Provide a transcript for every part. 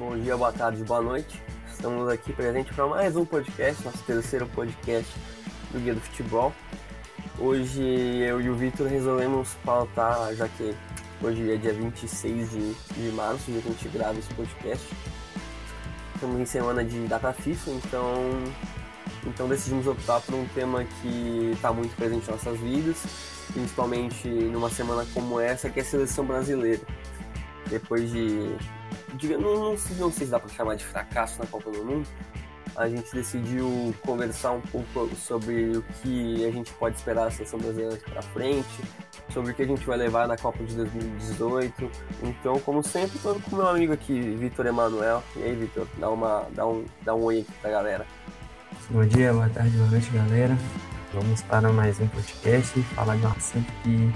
Bom dia, boa tarde, boa noite. Estamos aqui presente para mais um podcast, nosso terceiro podcast do Guia do Futebol. Hoje eu e o Vitor resolvemos pautar, já que hoje é dia 26 de, de março, dia que a gente grava esse podcast. Estamos em semana de data FIFA, então, então decidimos optar por um tema que está muito presente em nossas vidas, principalmente numa semana como essa, que é a seleção brasileira. Depois de não, não, sei se dá para chamar de fracasso na Copa do Mundo, a gente decidiu conversar um pouco sobre o que a gente pode esperar da seleção brasileira para frente, sobre o que a gente vai levar na Copa de 2018. Então, como sempre, estou com meu amigo aqui, Vitor Emanuel. E aí, Vitor, dá, uma, dá, um, dá um oi aqui pra galera. Bom dia, boa tarde, boa noite, galera. Vamos para mais um podcast, falar de um assunto que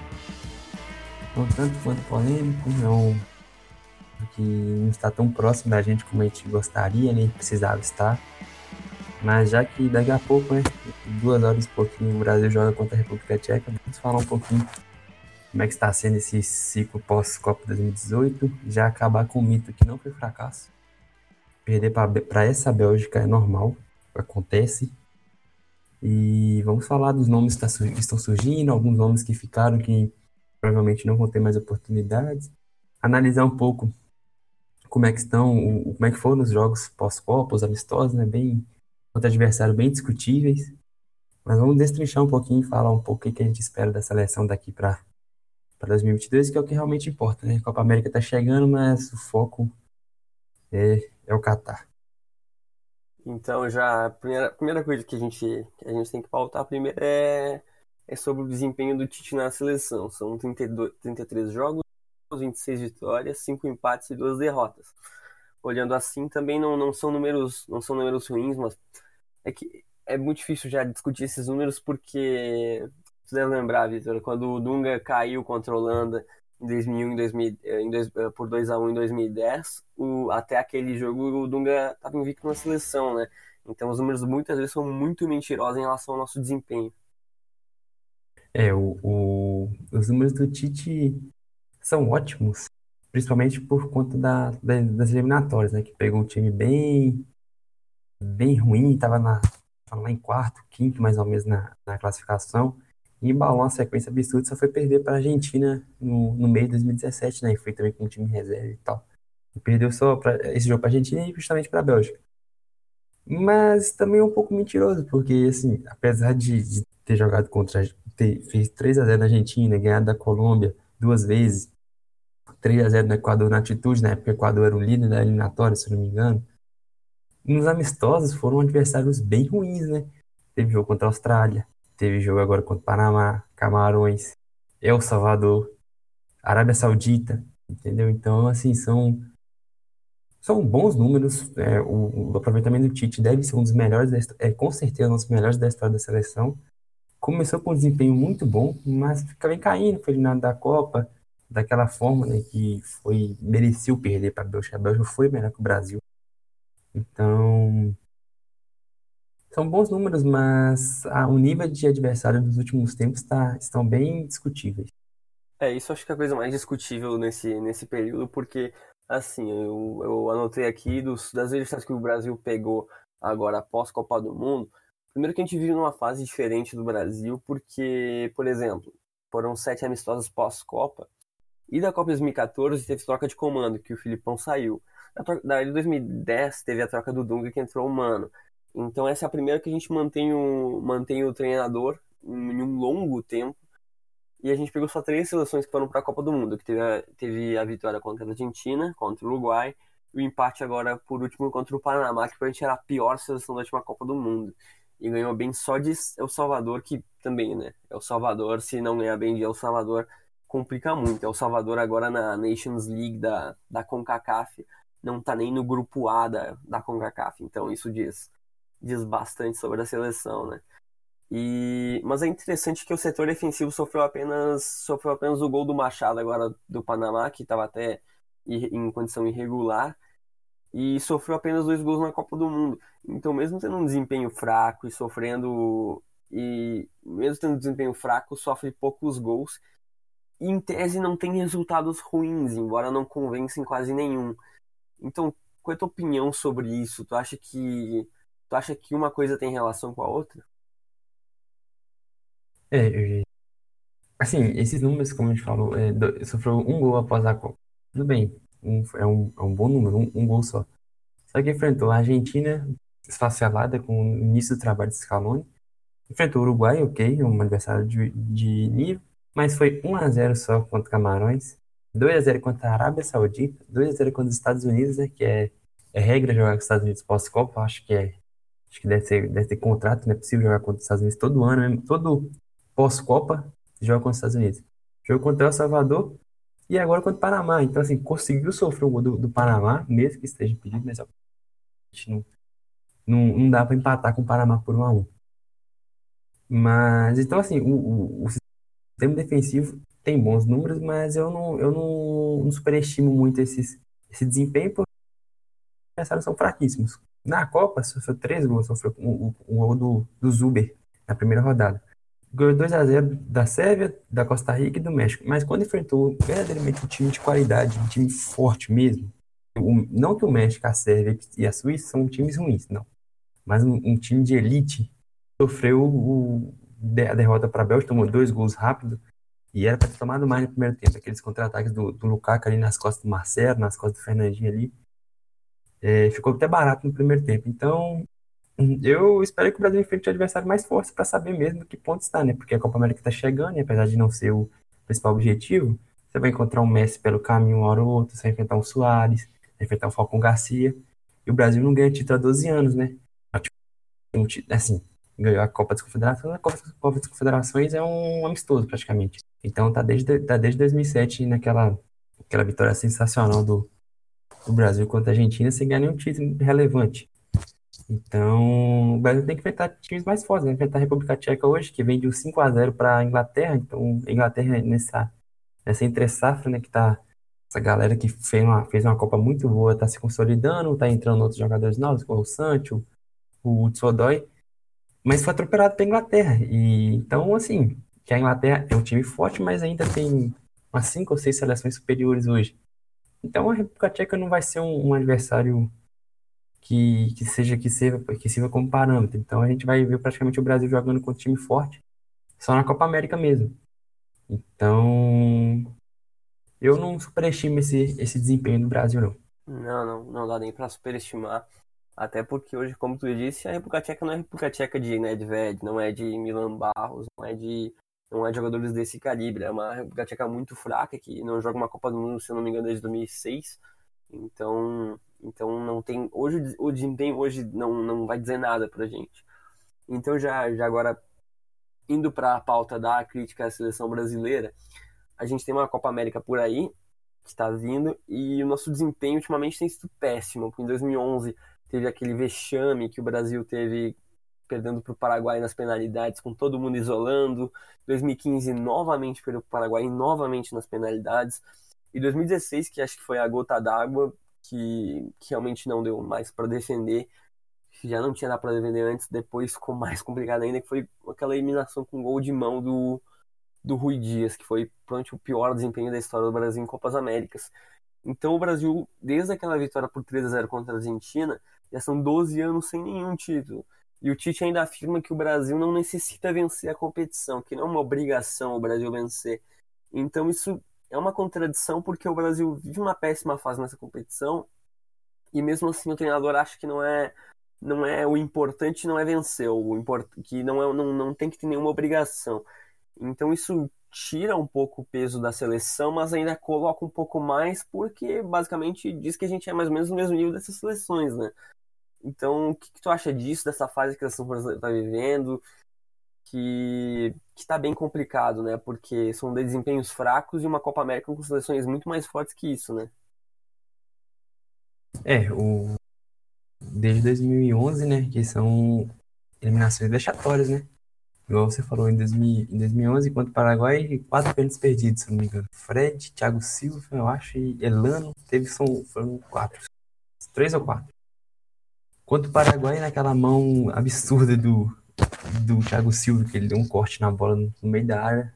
não tanto quanto polêmico, não que não está tão próximo da gente como a gente gostaria, nem precisava estar. Mas já que daqui a pouco, né, duas horas e pouquinho, o Brasil joga contra a República Tcheca, vamos falar um pouquinho como é que está sendo esse ciclo pós-Copa 2018, já acabar com o mito que não foi fracasso. Perder para essa Bélgica é normal, acontece. E vamos falar dos nomes que tá estão surgindo, alguns nomes que ficaram que provavelmente não vão ter mais oportunidades. Analisar um pouco como é que estão, como é que foram os jogos pós-copa, os amistosos, né? Bem, contra adversários bem discutíveis. Mas vamos destrinchar um pouquinho e falar um pouco o que a gente espera da seleção daqui para 2022, que é o que realmente importa, né? A Copa América está chegando, mas o foco é, é o Catar. Então, já a primeira, primeira coisa que a gente, que a gente tem que pautar primeiro é, é sobre o desempenho do Tite na seleção. São 32, 33 jogos, 26 vitórias, 5 empates e 2 derrotas. Olhando assim, também não, não são números não são números ruins, mas é que é muito difícil já discutir esses números porque você deve lembrar, Vitor, quando o Dunga caiu contra a Holanda em 2001 em 2000, em dois, eh, por 2 a 1 em 2010, o, até aquele jogo o Dunga estava invicto na seleção, né? Então os números muitas vezes são muito mentirosos em relação ao nosso desempenho. É, o, o, os números do Tite são ótimos, principalmente por conta da, da, das eliminatórias, né? Que pegou um time bem, bem ruim, estava na, lá em quarto, quinto mais ou menos na, na classificação, e embalou uma sequência absurda, só foi perder para a Argentina no, no meio de 2017, né? E foi também com time reserva e tal. E perdeu só pra, esse jogo para a Argentina e justamente para a Bélgica. Mas também é um pouco mentiroso, porque, assim, apesar de, de ter jogado contra. Ter, fez 3 a 0 na Argentina, ganhado da Colômbia duas vezes, 3 a 0 no Equador na atitude, na época o Equador era o líder da eliminatória, se não me engano. Nos amistosos foram adversários bem ruins, né? Teve jogo contra a Austrália, teve jogo agora contra o Panamá, Camarões, El Salvador, Arábia Saudita, entendeu? Então, assim, são são bons números. É, o, o, aproveitamento do Tite deve ser um dos melhores, da, é com certeza um dos melhores da história da seleção. Começou com um desempenho muito bom, mas bem caindo, foi eliminado da Copa, daquela forma, né, que foi mereceu perder para a Bélgica. A Bélgica foi melhor que o Brasil. Então, são bons números, mas ah, o nível de adversário dos últimos tempos tá, estão bem discutíveis. É, isso acho que é a coisa mais discutível nesse, nesse período, porque, assim, eu, eu anotei aqui dos, das adversários que o Brasil pegou agora após Copa do Mundo. Primeiro que a gente vive numa fase diferente do Brasil, porque, por exemplo, foram sete amistosos pós-Copa, e da Copa 2014 teve troca de comando, que o Filipão saiu. Da de 2010 teve a troca do Dunga que entrou o Mano. Então essa é a primeira que a gente mantém o, mantém o treinador em um longo tempo. E a gente pegou só três seleções que foram para a Copa do Mundo, que teve a, teve a vitória contra a Argentina, contra o Uruguai, o empate agora, por último, contra o Panamá, que pra gente era a pior seleção da última Copa do Mundo. E ganhou bem só de El Salvador, que também, né? El Salvador, se não ganhar bem de El Salvador, complica muito. É o Salvador agora na Nations League da, da CONCACAF não tá nem no grupo A da, da CONCACAF. Então isso diz, diz bastante sobre a seleção, né? E, mas é interessante que o setor defensivo sofreu apenas sofreu apenas o gol do Machado agora do Panamá, que estava até em condição irregular, e sofreu apenas dois gols na Copa do Mundo. Então, mesmo tendo um desempenho fraco e sofrendo e mesmo tendo um desempenho fraco, sofre poucos gols em tese não tem resultados ruins, embora não convença em quase nenhum. Então, qual é a tua opinião sobre isso? Tu acha que tu acha que uma coisa tem relação com a outra? É, assim, esses números, como a gente falou, é, sofreu um gol após a Copa. Tudo bem, um, é, um, é um bom número, um, um gol só. Só que enfrentou a Argentina, esfacelada com o início do trabalho de Scaloni. Enfrentou o Uruguai, ok, um adversário de, de nível, mas foi 1 a 0 só contra Camarões. 2 a 0 contra a Arábia Saudita, 2 a 0 contra os Estados Unidos, né, que é, é regra jogar com os Estados Unidos pós-Copa, acho que é acho que deve ser deve ter contrato, não é possível jogar contra os Estados Unidos todo ano, mesmo, todo pós-Copa joga contra os Estados Unidos. Jogou contra El Salvador e agora contra o Panamá. Então, assim, conseguiu sofrer o gol do, do Panamá, mesmo que esteja impedido, mas não, não, não dá para empatar com o Panamá por 1 a 1 Mas, então, assim, o, o, o sistema defensivo tem bons números, mas eu não, eu não, não superestimo muito esses, esse desempenho, porque os são fraquíssimos. Na Copa, sofreu três gols, sofreu o, o gol do, do Zuber na primeira rodada. Ganhou 2 a 0 da Sérvia, da Costa Rica e do México. Mas quando enfrentou verdadeiramente um time de qualidade, um time forte mesmo, o, não que o México, a Sérvia e a Suíça são times ruins, não. Mas um, um time de elite sofreu o, a derrota para a Bélgica, tomou dois gols rápido e era para ter tomado mais no primeiro tempo. Aqueles contra-ataques do, do Lukaku ali nas costas do Marcelo, nas costas do Fernandinho ali. É, ficou até barato no primeiro tempo. Então, eu espero que o Brasil enfrente o adversário mais forte para saber mesmo que ponto está, né? Porque a Copa América está chegando e apesar de não ser o principal objetivo, você vai encontrar um Messi pelo caminho uma hora ou outra, você vai enfrentar um Soares, vai enfrentar um Falcão Garcia. E o Brasil não ganha título há 12 anos, né? Assim, ganhou a Copa das Confederações, a Copa das Confederações é um amistoso praticamente. Então tá desde, tá desde 2007 naquela aquela vitória sensacional do, do Brasil contra a Argentina sem ganhar nenhum título relevante. Então, o Brasil tem que enfrentar times mais fortes, né? Enfrentar a República Tcheca hoje, que vem de um 5 a 0 para a Inglaterra. Então, a Inglaterra nessa, nessa entre-safra, né? Que tá. Essa galera que fez uma, fez uma Copa muito boa, tá se consolidando, tá entrando outros jogadores novos, como o Sancho, o Tsodói. Mas foi atropelado pela Inglaterra. E, então, assim, que a Inglaterra é um time forte, mas ainda tem umas 5 ou 6 seleções superiores hoje. Então, a República Tcheca não vai ser um, um adversário que, que seja que sirva, que sirva como parâmetro. Então a gente vai ver praticamente o Brasil jogando com um time forte só na Copa América mesmo. Então eu não superestimo esse, esse desempenho do Brasil, não. Não, não, não dá nem para superestimar. Até porque hoje, como tu disse, a República Tcheca não é República Tcheca de Nedved, não é de Milan Barros, não é de não é de jogadores desse calibre. É uma República Tcheca muito fraca que não joga uma Copa do Mundo, se eu não me engano, desde 2006. Então, então não tem hoje o desempenho hoje não, não vai dizer nada pra gente. Então já já agora indo para a pauta da crítica à seleção brasileira, a gente tem uma Copa América por aí que está vindo e o nosso desempenho ultimamente tem sido péssimo. Em 2011 teve aquele vexame que o Brasil teve perdendo para o Paraguai nas penalidades, com todo mundo isolando. 2015 novamente perdeu para o Paraguai novamente nas penalidades. E 2016, que acho que foi a gota d'água, que, que realmente não deu mais para defender. Já não tinha dado para defender antes, depois ficou mais complicado ainda, que foi aquela eliminação com gol de mão do, do Rui Dias, que foi provavelmente o pior desempenho da história do Brasil em Copas Américas. Então o Brasil, desde aquela vitória por 3 a 0 contra a Argentina, já são 12 anos sem nenhum título. E o Tite ainda afirma que o Brasil não necessita vencer a competição, que não é uma obrigação o Brasil vencer. Então isso é uma contradição porque o Brasil vive uma péssima fase nessa competição e mesmo assim o treinador acha que não é não é o importante não é vencer o import, que não é não, não tem que ter nenhuma obrigação então isso tira um pouco o peso da seleção mas ainda coloca um pouco mais porque basicamente diz que a gente é mais ou menos no mesmo nível dessas seleções né então o que, que tu acha disso dessa fase que a seleção está vivendo que está bem complicado, né? Porque são desempenhos fracos e uma Copa América com seleções muito mais fortes que isso, né? É, o desde 2011, né, que são eliminações vexatórias, né? Igual você falou em, 2000, em 2011, contra o Paraguai, quatro pênaltis perdidos, se não me engano. Fred, Thiago Silva, eu acho, e Elano, teve, são, foram quatro. Três ou quatro. Contra o Paraguai, naquela mão absurda do, do Thiago Silva, que ele deu um corte na bola no, meio da área.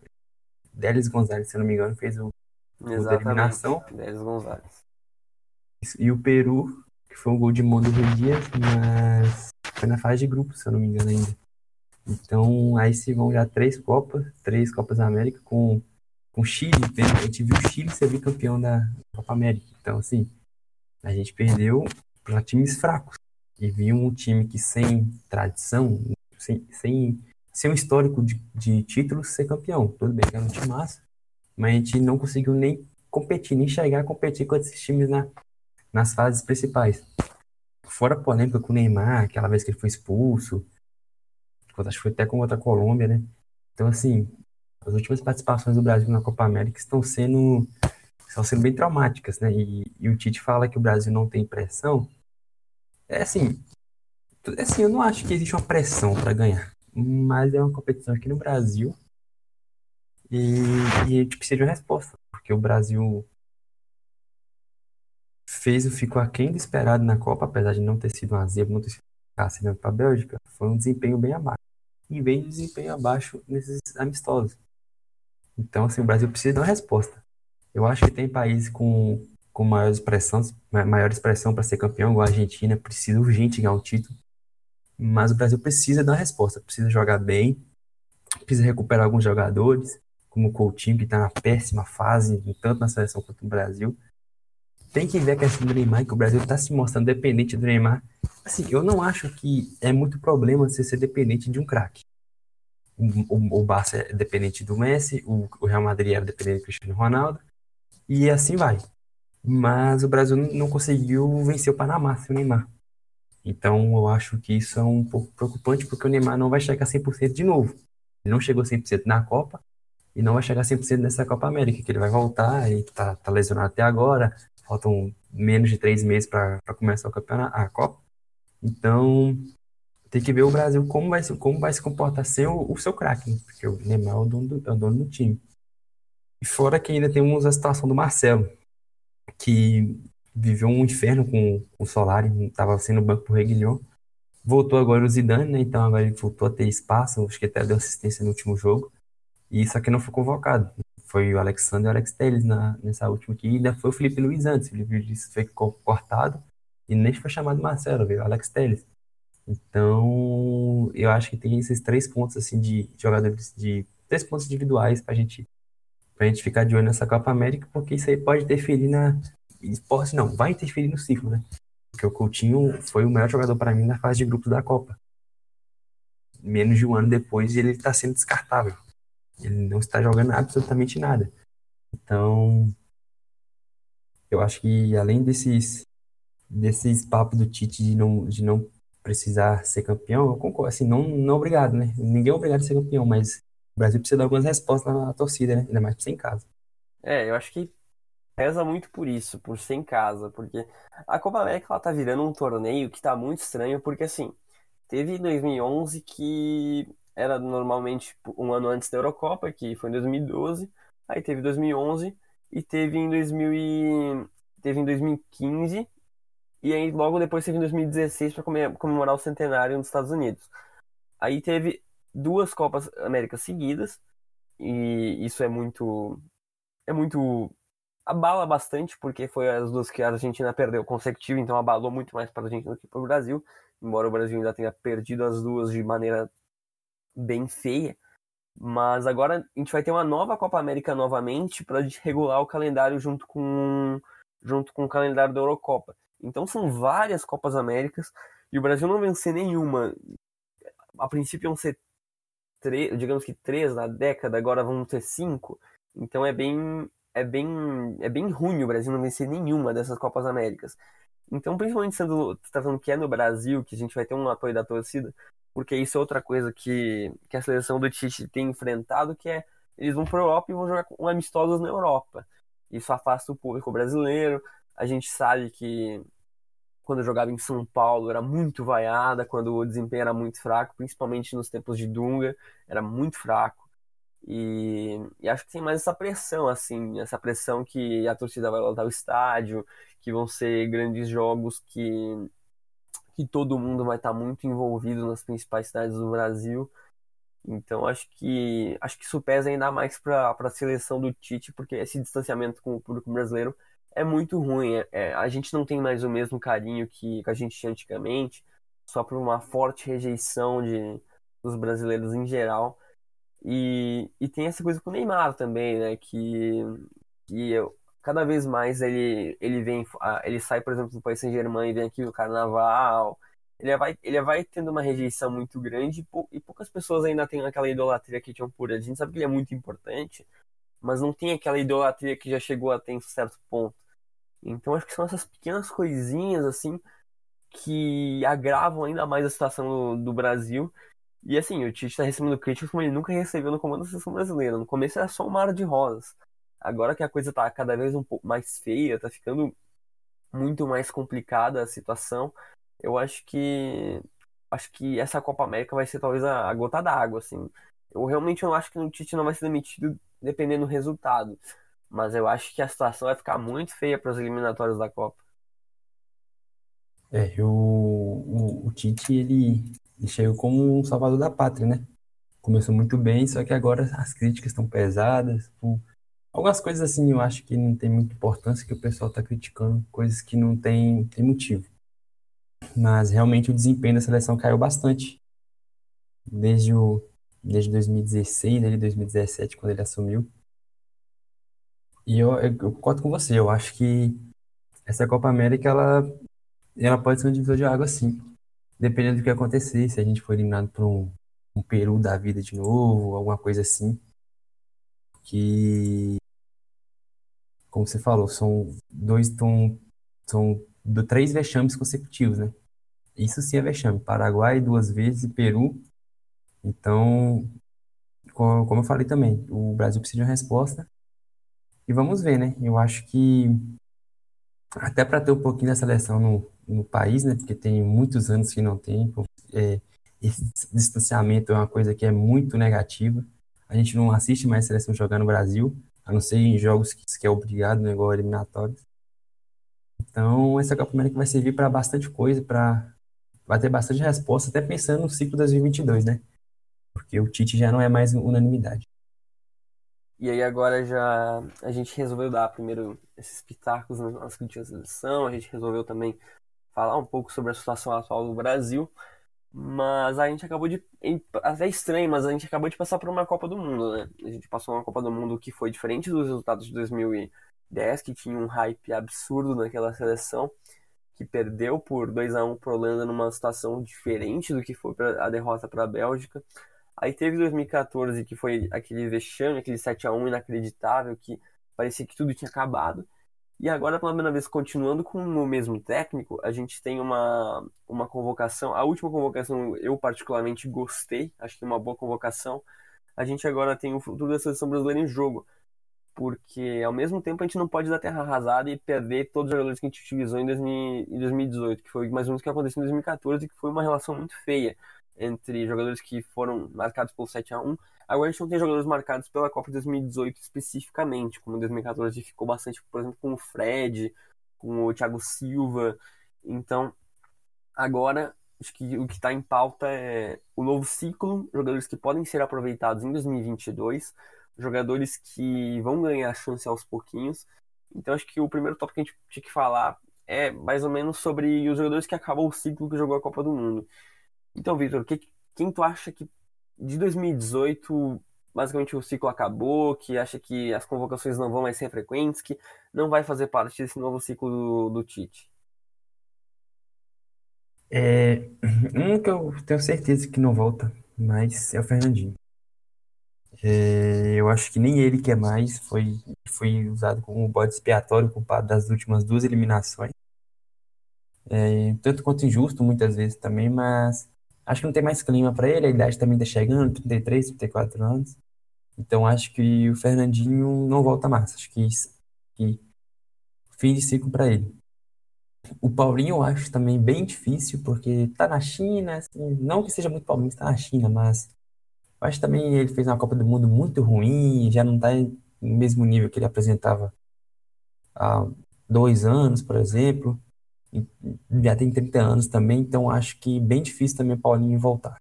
Délis Gonzalez, se eu não me engano, fez o, Exatamente. eliminação. Délis Gonzalez. E o Peru, que foi um gol de mão do Rui Dias, mas foi na fase de grupos, se eu não me engano ainda. Então, aí se vão já três Copas, três Copas da América com com Chile. A gente viu o Chile ser bicampeão da Copa América. Então, assim, a gente perdeu para times fracos. E viu um time que sem tradição, sem, sem, sem um histórico de, de títulos, ser campeão. Tudo bem que era um time massa, mas a gente não conseguiu nem competir, nem chegar a competir com esses times na, nas fases principais. Fora a polêmica com o Neymar, aquela vez que ele foi expulso, acho que foi até com outra Colômbia, né? Então, assim, as últimas participações do Brasil na Copa América estão sendo, estão sendo bem traumáticas, né? E, e o Tite fala que o Brasil não tem pressão. É assim, é assim, eu não acho que existe uma pressão para ganhar, mas é uma competição aqui no Brasil e, e a gente precisa de uma resposta, porque o Brasil fez o ficou aquém do esperado na Copa, apesar de não ter sido uma zebra, não ter sido para a Bélgica, foi um desempenho bem abaixo. E veio de desempenho abaixo nesses amistosos. Então, assim, o Brasil precisa de uma resposta. Eu acho que tem países com, com maior expressão, maior expressão para ser campeão, igual a Argentina, precisa urgente ganhar um título. Mas o Brasil precisa dar uma resposta, precisa jogar bem, precisa recuperar alguns jogadores, como o Coutinho, que está na péssima fase, tanto na seleção quanto no Brasil. Tem que ver a questão do Neymar, que o Brasil está se mostrando dependente do Neymar. Assim, eu não acho que é muito problema você ser dependente de um craque o, o Barça é dependente do Messi, o, o Real Madrid era dependente do Cristiano Ronaldo, e assim vai. Mas o Brasil não conseguiu vencer o Panamá sem o Neymar. Então eu acho que isso é um pouco preocupante, porque o Neymar não vai chegar a 100% de novo. Ele não chegou a 100% na Copa, e não vai chegar a 100% nessa Copa América, que ele vai voltar, e tá, tá lesionado até agora, faltam menos de três meses para começar o campeonato, a Copa. Então, tem que ver o Brasil como vai, como vai se comportar sem o, o seu craque, porque o Neymar é o, dono do, é o dono do time. E fora que ainda temos a situação do Marcelo, que viveu um inferno com, com o Solari, estava sendo banco pro Reguilhão. Voltou agora o Zidane, né? Então agora ele voltou a ter espaço, acho que até deu assistência no último jogo. E isso aqui não foi convocado. Foi o Alexandre e o Alex Telles na, nessa última aqui. E ainda foi o Felipe Luiz antes. O Felipe Luiz foi cortado e nem foi chamado Marcelo, veio Alex Telles. Então, eu acho que tem esses três pontos assim de jogadores de três pontos individuais para gente pra gente ficar de olho nessa Copa América, porque isso aí pode interferir na esporte não, vai interferir no ciclo, né? Porque o Coutinho foi o melhor jogador para mim na fase de grupos da Copa. Menos de um ano depois ele está sendo descartável. Ele não está jogando absolutamente nada. Então, eu acho que além desses desses papos do Tite de não, de não precisar ser campeão, eu concordo. Assim, não, não obrigado, né? Ninguém é obrigado a ser campeão, mas o Brasil precisa dar algumas respostas na torcida, né? Ainda mais por ser em casa. É, eu acho que pesa muito por isso, por ser em casa, porque a Copa América ela tá virando um torneio que tá muito estranho, porque assim, teve 2011 que era normalmente um ano antes da Eurocopa, que foi em 2012, aí teve 2011 e teve em 2000 e... teve em 2015 e aí logo depois teve em 2016 para comemorar o centenário nos Estados Unidos. Aí teve duas Copas Américas seguidas e isso é muito é muito abala bastante porque foi as duas que a Argentina perdeu consecutivo, então abalou muito mais para a Argentina do que para o Brasil, embora o Brasil ainda tenha perdido as duas de maneira bem feia. Mas agora a gente vai ter uma nova Copa América novamente para regular o calendário junto com junto com o calendário da Eurocopa. Então são várias Copas Américas e o Brasil não vencer nenhuma. A princípio iam ser três, digamos que três na década, agora vão ter cinco. Então é bem é bem é bem ruim o Brasil não vencer nenhuma dessas Copas Américas. Então, principalmente sendo tá falando que é no Brasil que a gente vai ter um apoio da torcida, porque isso é outra coisa que, que a seleção do Tite tem enfrentado, que é eles vão para a Europa e vão jogar com amistosos na Europa. Isso afasta o público brasileiro, a gente sabe que quando jogava em São Paulo era muito vaiada, quando o desempenho era muito fraco, principalmente nos tempos de Dunga, era muito fraco. E, e, acho que tem mais essa pressão, assim, essa pressão que a torcida vai lotar o estádio, que vão ser grandes jogos que, que todo mundo vai estar muito envolvido nas principais cidades do Brasil. Então acho que acho que isso pesa ainda mais para a seleção do Tite, porque esse distanciamento com o público brasileiro é muito ruim. É, é, a gente não tem mais o mesmo carinho que, a gente tinha antigamente, só por uma forte rejeição de, dos brasileiros em geral. E, e tem essa coisa com o Neymar também, né? Que, que eu, cada vez mais ele, ele vem, ele sai, por exemplo, do Paris Saint-Germain e vem aqui no Carnaval. Ele vai, ele vai tendo uma rejeição muito grande e, poucas pessoas ainda têm aquela idolatria que tinham por ele. A gente sabe que ele é muito importante, mas não tem aquela idolatria que já chegou a ter um certo ponto. Então acho que são essas pequenas coisinhas assim que agravam ainda mais a situação do, do Brasil. E assim, o Tite está recebendo críticas como ele nunca recebeu no comando da seleção brasileira. No começo era só um mar de rosas. Agora que a coisa está cada vez um pouco mais feia, está ficando muito mais complicada a situação, eu acho que acho que essa Copa América vai ser talvez a, a gota d'água, assim. Eu realmente não acho que o Tite não vai ser demitido dependendo do resultado. Mas eu acho que a situação vai ficar muito feia para os eliminatórios da Copa. É, o, o, o Tite, ele, ele chegou como um salvador da pátria, né? Começou muito bem, só que agora as críticas estão pesadas. Por... Algumas coisas assim eu acho que não tem muita importância, que o pessoal está criticando, coisas que não tem, tem motivo. Mas realmente o desempenho da seleção caiu bastante. Desde, o, desde 2016, desde 2017, quando ele assumiu. E eu, eu, concordo com você, eu acho que essa Copa América, ela, ela pode ser um divisor de água, sim. Dependendo do que acontecer, se a gente for eliminado por um, um Peru da vida de novo, alguma coisa assim. Que, como você falou, são dois, são, são do, três vexames consecutivos, né? Isso sim é vexame. Paraguai duas vezes e Peru. Então, como eu falei também, o Brasil precisa de uma resposta. E vamos ver, né? Eu acho que até para ter um pouquinho da seleção no, no país, né? Porque tem muitos anos que não tem. É, esse distanciamento é uma coisa que é muito negativa. A gente não assiste mais seleção jogar no Brasil, a não ser em jogos que, que é obrigado, né, igual eliminatórios. Então, essa Copa América vai servir para bastante coisa, para vai ter bastante resposta, até pensando no ciclo 2022, né? Porque o Tite já não é mais unanimidade. E aí agora já a gente resolveu dar primeiro esses pitacos nas críticas da seleção, a gente resolveu também falar um pouco sobre a situação atual do Brasil, mas a gente acabou de. Até estranho, mas a gente acabou de passar por uma Copa do Mundo, né? A gente passou uma Copa do Mundo que foi diferente dos resultados de 2010, que tinha um hype absurdo naquela seleção, que perdeu por 2 a 1 para Holanda numa situação diferente do que foi a derrota para a Bélgica. Aí teve 2014, que foi aquele vexame, aquele 7 a 1 inacreditável, que parecia que tudo tinha acabado. E agora, pela primeira vez, continuando com o mesmo técnico, a gente tem uma, uma convocação. A última convocação eu particularmente gostei, acho que é uma boa convocação. A gente agora tem o futuro da seleção brasileira em jogo. Porque ao mesmo tempo a gente não pode dar terra arrasada e perder todos os jogadores que a gente utilizou em, 2018, que foi mais ou menos o que aconteceu em 2014, que foi uma relação muito feia entre jogadores que foram marcados pelo 7 a 1 Agora a gente não tem jogadores marcados pela Copa de 2018 especificamente, como em 2014 ficou bastante, por exemplo, com o Fred, com o Thiago Silva. Então, agora acho que o que está em pauta é o novo ciclo, jogadores que podem ser aproveitados em 2022, jogadores que vão ganhar chance aos pouquinhos. Então acho que o primeiro tópico que a gente tinha que falar é mais ou menos sobre os jogadores que acabam o ciclo que jogou a Copa do Mundo. Então, Vitor, que, quem tu acha que de 2018 basicamente o ciclo acabou, que acha que as convocações não vão mais ser frequentes, que não vai fazer parte desse novo ciclo do, do Tite? É, um que eu tenho certeza que não volta mais é o Fernandinho. É, eu acho que nem ele quer mais, foi, foi usado como bode expiatório culpado das últimas duas eliminações. É, tanto quanto injusto muitas vezes também, mas Acho que não tem mais clima para ele, a idade também tá chegando, 33, 34 anos. Então acho que o Fernandinho não volta mais. Acho que, que fim de ciclo para ele. O Paulinho eu acho também bem difícil, porque tá na China, assim, não que seja muito Paulinho, tá na China, mas eu acho também ele fez uma Copa do Mundo muito ruim, já não tá no mesmo nível que ele apresentava há dois anos, por exemplo já tem 30 anos também, então acho que bem difícil também o Paulinho voltar.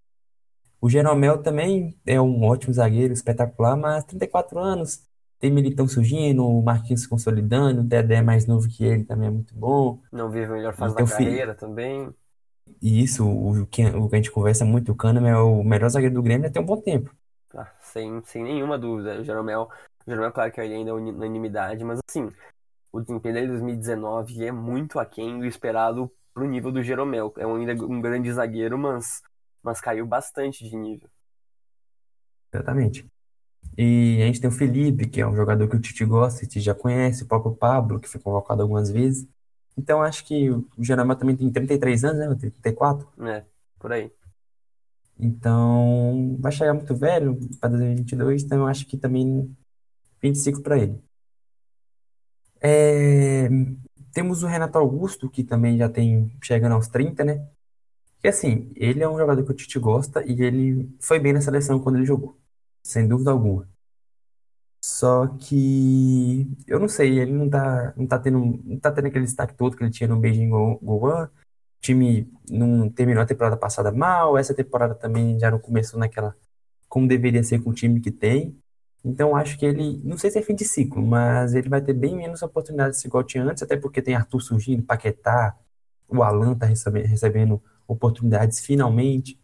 O Jeromel também é um ótimo zagueiro, espetacular, mas 34 anos, tem Militão surgindo, o Marquinhos se consolidando, o Dedé mais novo que ele também é muito bom. Não vive a melhor fase Então, da carreira também. E isso, o que, o que a gente conversa muito, o Kahneman é o melhor zagueiro do Grêmio até um bom tempo. Ah, sem, sem nenhuma dúvida. O Jeromel, o Jeromel, claro que ele ainda é unanimidade, mas assim, o desempenho dele em 2019 é muito aquém do esperado pro nível do Jeromel. É ainda um grande zagueiro, mas, mas caiu bastante de nível. Exatamente. E a gente tem o Felipe, que é um jogador que o Tite gosta, o Tite já conhece, o próprio Pablo, que foi convocado algumas vezes. Então acho que o Jeromel também tem 33 anos, né? 34. né? Por aí. Então vai chegar muito velho para 2022, então eu acho que também 25 para ele. É, temos o Renato Augusto, que também já tem chegando aos 30, né? Que assim, ele é um jogador que o Tite gosta e ele foi bem na seleção quando ele jogou, sem dúvida alguma. Só que eu não sei, ele não tá, não tá tendo, não tá tendo aquele destaque todo que ele tinha no Beijing Go- Goan. O time não terminou a temporada passada mal, essa temporada também já não começou naquela como deveria ser com o time que tem. Então acho que ele, não sei se é fim de ciclo, mas ele vai ter bem menos oportunidades igual tinha antes, até porque tem Arthur surgindo, Paquetá, o Alan tá recebe- recebendo oportunidades finalmente.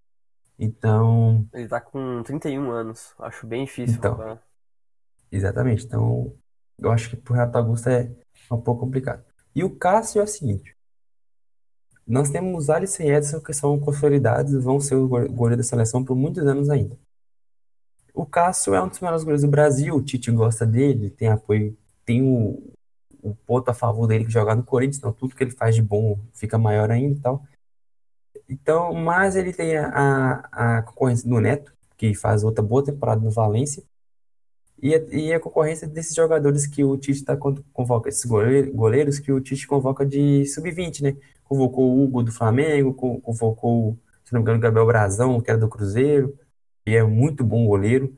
Então, Ele tá com 31 anos. Acho bem difícil. Então. Exatamente. Então, eu acho que pro Renato Augusto é um pouco complicado. E o Cássio é o seguinte: nós temos Alisson e Edson que são consolidados e vão ser o go- goleiro da seleção por muitos anos ainda. O Cássio é um dos melhores goleiros do Brasil, o Tite gosta dele, tem apoio, tem o, o ponto a favor dele que jogar no Corinthians, então tudo que ele faz de bom fica maior ainda e tal. Então, mas ele tem a, a, a concorrência do Neto, que faz outra boa temporada no Valência. E a, e a concorrência desses jogadores que o Tite está convoca, esses goleiro- goleiros que o Tite convoca de sub-20, né? Convocou o Hugo do Flamengo, con- convocou, se não me engano, o Gabriel Brazão, que era do Cruzeiro, e é muito bom goleiro.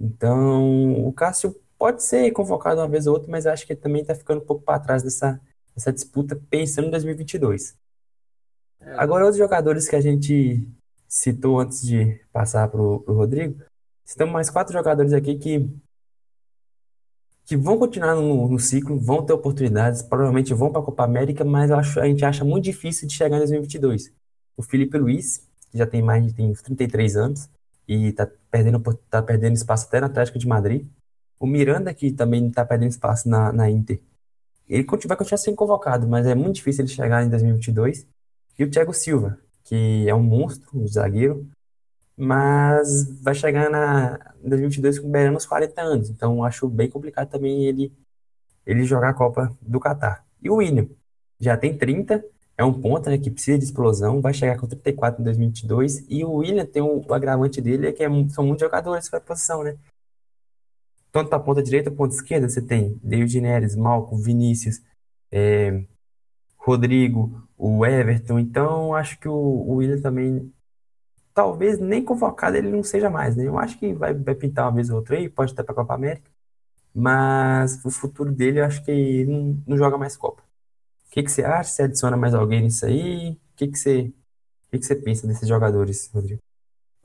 Então, o Cássio pode ser convocado uma vez ou outra, mas acho que ele também está ficando um pouco para trás dessa, dessa disputa, pensando em 2022. É, Agora, outros jogadores que a gente citou antes de passar para o Rodrigo, estamos mais quatro jogadores aqui que que vão continuar no, no ciclo, vão ter oportunidades, provavelmente vão para a Copa América, mas acho, a gente acha muito difícil de chegar em 2022. O Felipe Luiz, que já tem mais de tem uns 33 anos e está perdendo, tá perdendo espaço até no Atlético de Madrid. O Miranda, que também está perdendo espaço na, na Inter. Ele vai continuar sendo convocado, mas é muito difícil ele chegar em 2022. E o Thiago Silva, que é um monstro, um zagueiro, mas vai chegar na em 2022 com beirando os 40 anos. Então acho bem complicado também ele ele jogar a Copa do Catar. E o William já tem 30, é um ponta, né, que precisa de explosão, vai chegar com 34 em 2022 e o William tem um, o agravante dele é que é são muitos jogadores para a posição, né? Tanto da ponta direita, ponta esquerda, você tem David Neres, Malcom, Vinícius, é, Rodrigo, o Everton. Então, acho que o, o William também, talvez nem convocado ele não seja mais, né? Eu acho que vai, vai pintar uma vez ou outra aí, pode estar para a Copa América, mas o futuro dele, eu acho que ele não, não joga mais Copa. Que, que você acha? Você adiciona mais alguém nisso aí? O que, que, você, que, que você pensa desses jogadores, Rodrigo?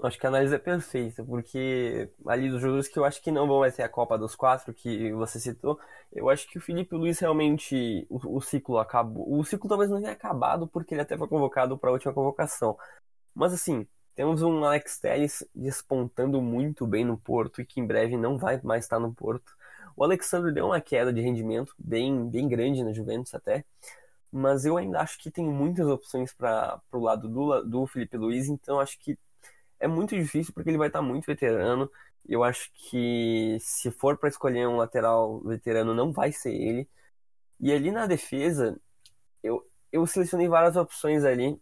Acho que a análise é perfeita, porque ali dos jogadores que eu acho que não vão ter a Copa dos Quatro, que você citou, eu acho que o Felipe Luiz realmente, o, o ciclo acabou. O ciclo talvez não tenha acabado, porque ele até foi convocado para a última convocação. Mas assim, temos um Alex Telles despontando muito bem no Porto e que em breve não vai mais estar no Porto. O Alexandre deu uma queda de rendimento bem, bem grande na Juventus até, mas eu ainda acho que tem muitas opções para o lado do, do Felipe Luiz, então acho que é muito difícil porque ele vai estar muito veterano. Eu acho que se for para escolher um lateral veterano, não vai ser ele. E ali na defesa, eu, eu selecionei várias opções ali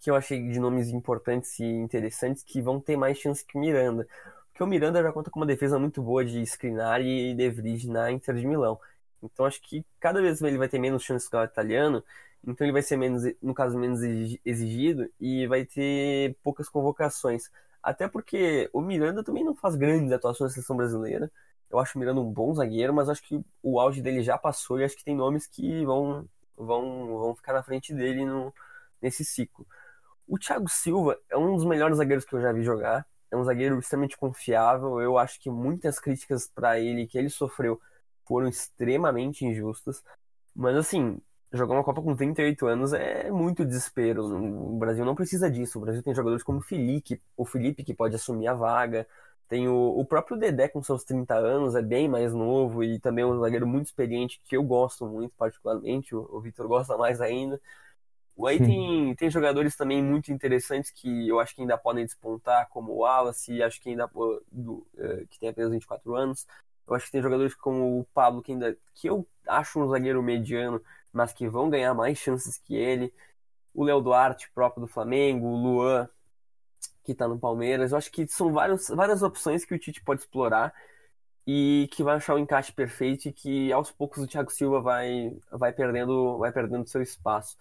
que eu achei de nomes importantes e interessantes que vão ter mais chance que Miranda. Porque o Miranda já conta com uma defesa muito boa de Skriniar e De Vrij na Inter de Milão. Então acho que cada vez ele vai ter menos chance que o italiano, então ele vai ser menos, no caso, menos exigido e vai ter poucas convocações. Até porque o Miranda também não faz grandes atuações na seleção brasileira. Eu acho o Miranda um bom zagueiro, mas acho que o auge dele já passou e acho que tem nomes que vão, vão, vão ficar na frente dele no, nesse ciclo. O Thiago Silva é um dos melhores zagueiros que eu já vi jogar. É um zagueiro extremamente confiável. Eu acho que muitas críticas para ele que ele sofreu foram extremamente injustas. Mas assim, jogar uma Copa com 38 anos é muito desespero. O Brasil não precisa disso. O Brasil tem jogadores como o Felipe, o Felipe que pode assumir a vaga. Tem o, o próprio Dedé com seus 30 anos, é bem mais novo e também é um zagueiro muito experiente que eu gosto muito, particularmente. O, o Vitor gosta mais ainda. Aí tem, tem jogadores também muito interessantes que eu acho que ainda podem despontar, como o Wallace, acho que ainda do, é, que tem apenas 24 anos. Eu acho que tem jogadores como o Pablo, que ainda que eu acho um zagueiro mediano, mas que vão ganhar mais chances que ele. O Léo Duarte, próprio do Flamengo, o Luan, que está no Palmeiras. Eu acho que são vários, várias opções que o Tite pode explorar e que vai achar o encaixe perfeito e que aos poucos o Thiago Silva vai, vai perdendo vai perdendo seu espaço.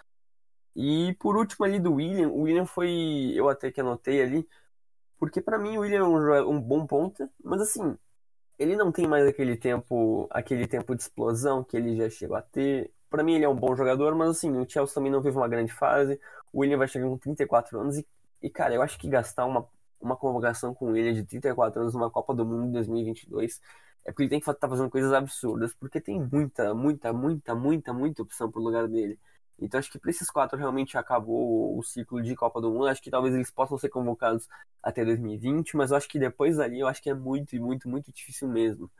E por último ali do William, o William foi, eu até que anotei ali, porque para mim o William é um, um bom ponta, mas assim, ele não tem mais aquele tempo, aquele tempo de explosão que ele já chegou a ter. Para mim ele é um bom jogador, mas assim, o Chelsea também não teve uma grande fase. O William vai chegar com 34 anos e, e cara, eu acho que gastar uma, uma convocação com ele de 34 anos numa Copa do Mundo em 2022 é porque ele tem que estar tá fazendo coisas absurdas, porque tem muita, muita, muita, muita, muita opção pro lugar dele. Então acho que para esses quatro realmente acabou o ciclo de Copa do Mundo. Acho que talvez eles possam ser convocados até 2020, mas eu acho que depois dali eu acho que é muito, muito, muito difícil mesmo.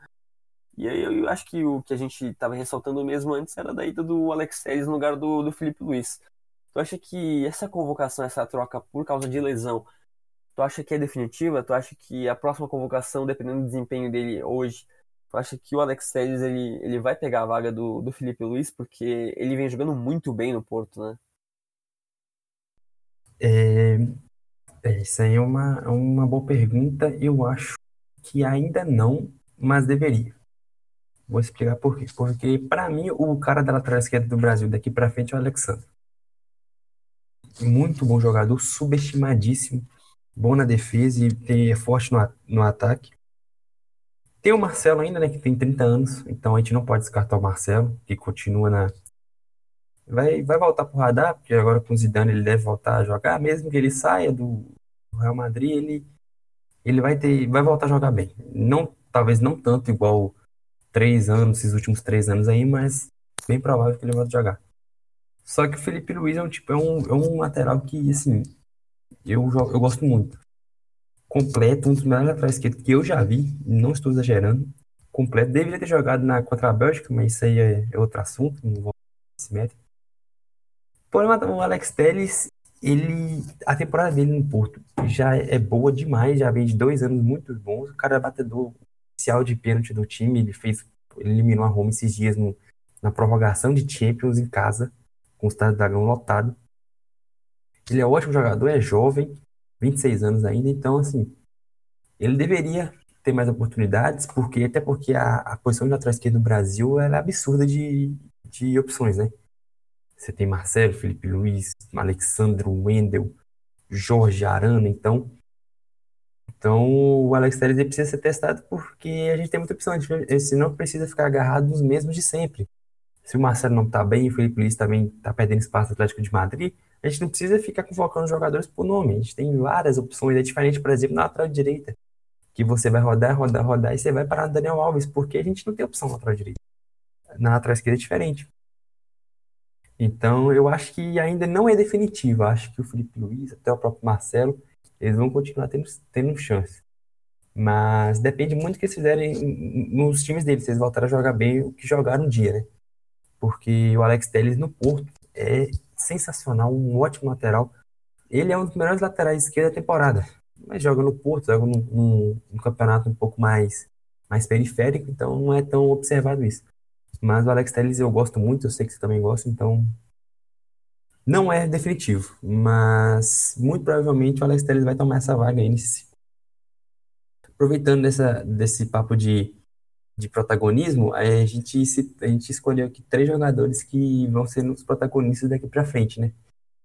E aí eu acho que o que a gente estava ressaltando mesmo antes era da ida do Alex Telles no lugar do, do Felipe Luiz. Tu acha que essa convocação, essa troca por causa de lesão, tu acha que é definitiva? Tu acha que a próxima convocação, dependendo do desempenho dele hoje, Tu acha que o Alex Telles ele, ele vai pegar a vaga do, do Felipe Luiz? Porque ele vem jogando muito bem no Porto, né? É, é, isso aí é uma, é uma boa pergunta. Eu acho que ainda não, mas deveria. Vou explicar por quê. Porque, para mim, o cara da lateral esquerda do Brasil daqui para frente é o Alexandre. Muito bom jogador, subestimadíssimo, bom na defesa e é forte no, no ataque. Tem o Marcelo ainda, né, que tem 30 anos, então a gente não pode descartar o Marcelo, que continua na. Vai, vai voltar pro radar, porque agora com o Zidane ele deve voltar a jogar, mesmo que ele saia do Real Madrid, ele, ele vai ter, vai voltar a jogar bem. Não, talvez não tanto igual três anos, esses últimos três anos aí, mas bem provável que ele volte a jogar. Só que o Felipe Luiz é um tipo, é um, é um lateral que, assim, eu, eu gosto muito completo, um dos melhores laterais esquerdos que eu já vi, não estou exagerando, completo. Deveria ter jogado na, contra a Bélgica, mas isso aí é, é outro assunto, não vou se meter. Porém, o Alex Telles, ele, a temporada dele no Porto já é boa demais, já vem de dois anos muito bons. O cara é batedor oficial de pênalti do time, ele fez, ele eliminou a Roma esses dias no, na prorrogação de Champions em casa, com o Estado Dragão lotado. Ele é um ótimo jogador, é jovem, 26 anos ainda, então, assim, ele deveria ter mais oportunidades, porque até porque a, a posição de lateral esquerdo no Brasil é absurda de, de opções, né? Você tem Marcelo, Felipe Luiz, Alexandro, Wendel, Jorge Arana, então. Então o Alex Telles precisa ser testado porque a gente tem muita opção. Gente não precisa ficar agarrado nos mesmos de sempre. Se o Marcelo não tá bem, o Felipe Luiz também tá perdendo espaço no Atlético de Madrid, a gente não precisa ficar convocando jogadores por nome. A gente tem várias opções. É diferente, por exemplo, na lateral direita. Que você vai rodar, rodar, rodar e você vai parar no Daniel Alves, porque a gente não tem opção na lateral direita. Na lateral esquerda é diferente. Então, eu acho que ainda não é definitivo. Eu acho que o Felipe Luiz, até o próprio Marcelo, eles vão continuar tendo, tendo chance. Mas depende muito do que eles fizerem nos times deles, se eles voltarem a jogar bem o que jogaram um dia, né? Porque o Alex Telles no Porto é sensacional, um ótimo lateral. Ele é um dos melhores laterais esquerda da temporada. Mas joga no Porto, joga num, num, num, campeonato um pouco mais, mais periférico, então não é tão observado isso. Mas o Alex Telles eu gosto muito, eu sei que você também gosta, então não é definitivo. Mas muito provavelmente o Alex Telles vai tomar essa vaga aí nesse Aproveitando dessa, desse papo de de protagonismo, a gente, a gente escolheu aqui três jogadores que vão ser os protagonistas daqui para frente, né?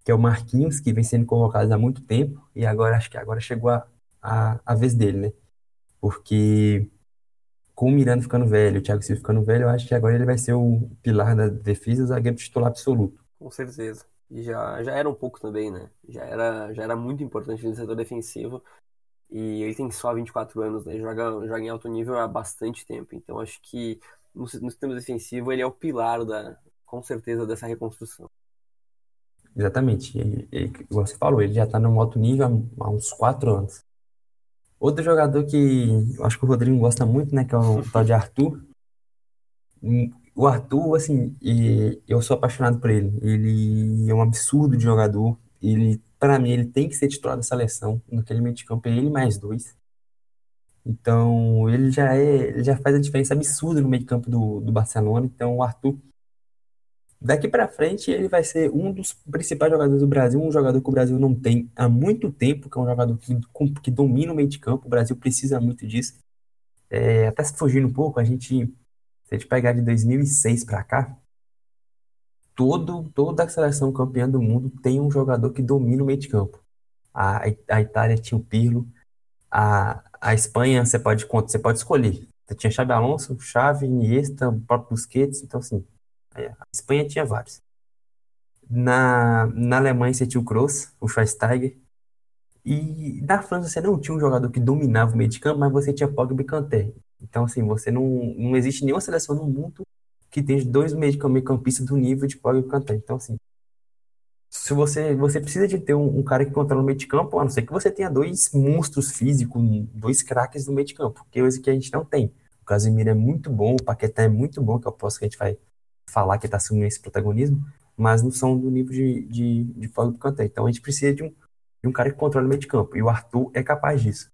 Que é o Marquinhos, que vem sendo convocado há muito tempo, e agora acho que agora chegou a, a, a vez dele, né? Porque com o Miranda ficando velho, o Thiago Silva ficando velho, eu acho que agora ele vai ser o pilar da defesa, o zagueiro titular absoluto. Com certeza. E já, já era um pouco também, né? Já era, já era muito importante no setor defensivo. E ele tem só 24 anos, né? Joga, joga em alto nível há bastante tempo. Então acho que no, no sistema defensivo ele é o pilar da, com certeza, dessa reconstrução. Exatamente. E, e, como você falou, ele já está no alto nível há, uns 4 anos. Outro jogador que eu acho que o Rodrigo gosta muito, né? Que é o tal de Arthur. O Arthur, assim, eu sou apaixonado por ele. Ele é um absurdo de jogador. Ele, para mim, ele tem que ser titular da seleção. Naquele meio de campo é ele mais dois. Então, ele já é, ele já faz a diferença absurda no meio de campo do, do Barcelona. Então, o Arthur, daqui para frente, ele vai ser um dos principais jogadores do Brasil, um jogador que o Brasil não tem há muito tempo, que é um jogador que, que domina o meio de campo. O Brasil precisa muito disso. É, até se fugindo um pouco, a gente se a gente pegar de 2006 para cá, todo, toda a seleção campeã do mundo tem um jogador que domina o meio de campo. A, a Itália tinha o Pirlo, a, a Espanha você pode, você pode escolher. Você tinha Xabi Alonso, Xavi, Iniesta, o próprio Busquets, então assim, a Espanha tinha vários. Na, na Alemanha você tinha o Kroos, o Schweinsteiger, e na França você não tinha um jogador que dominava o meio de campo, mas você tinha Pogba e Kanté. Então, assim, você não, não existe nenhuma seleção no mundo que tenha dois meio-campistas do nível de Pogba e Kanté. Então, assim, se você, você precisa de ter um, um, cara que controla o meio de campo, a não ser que você tenha dois monstros físicos, dois craques no meio de campo, que é que a gente não tem. O Casemiro é muito bom, o Paquetá é muito bom, que eu posso que a gente vai falar que está assumindo esse protagonismo, mas não são do nível de, de, de Pogba e Kanté. Então, a gente precisa de um, de um cara que controla o meio de campo, e o Arthur é capaz disso.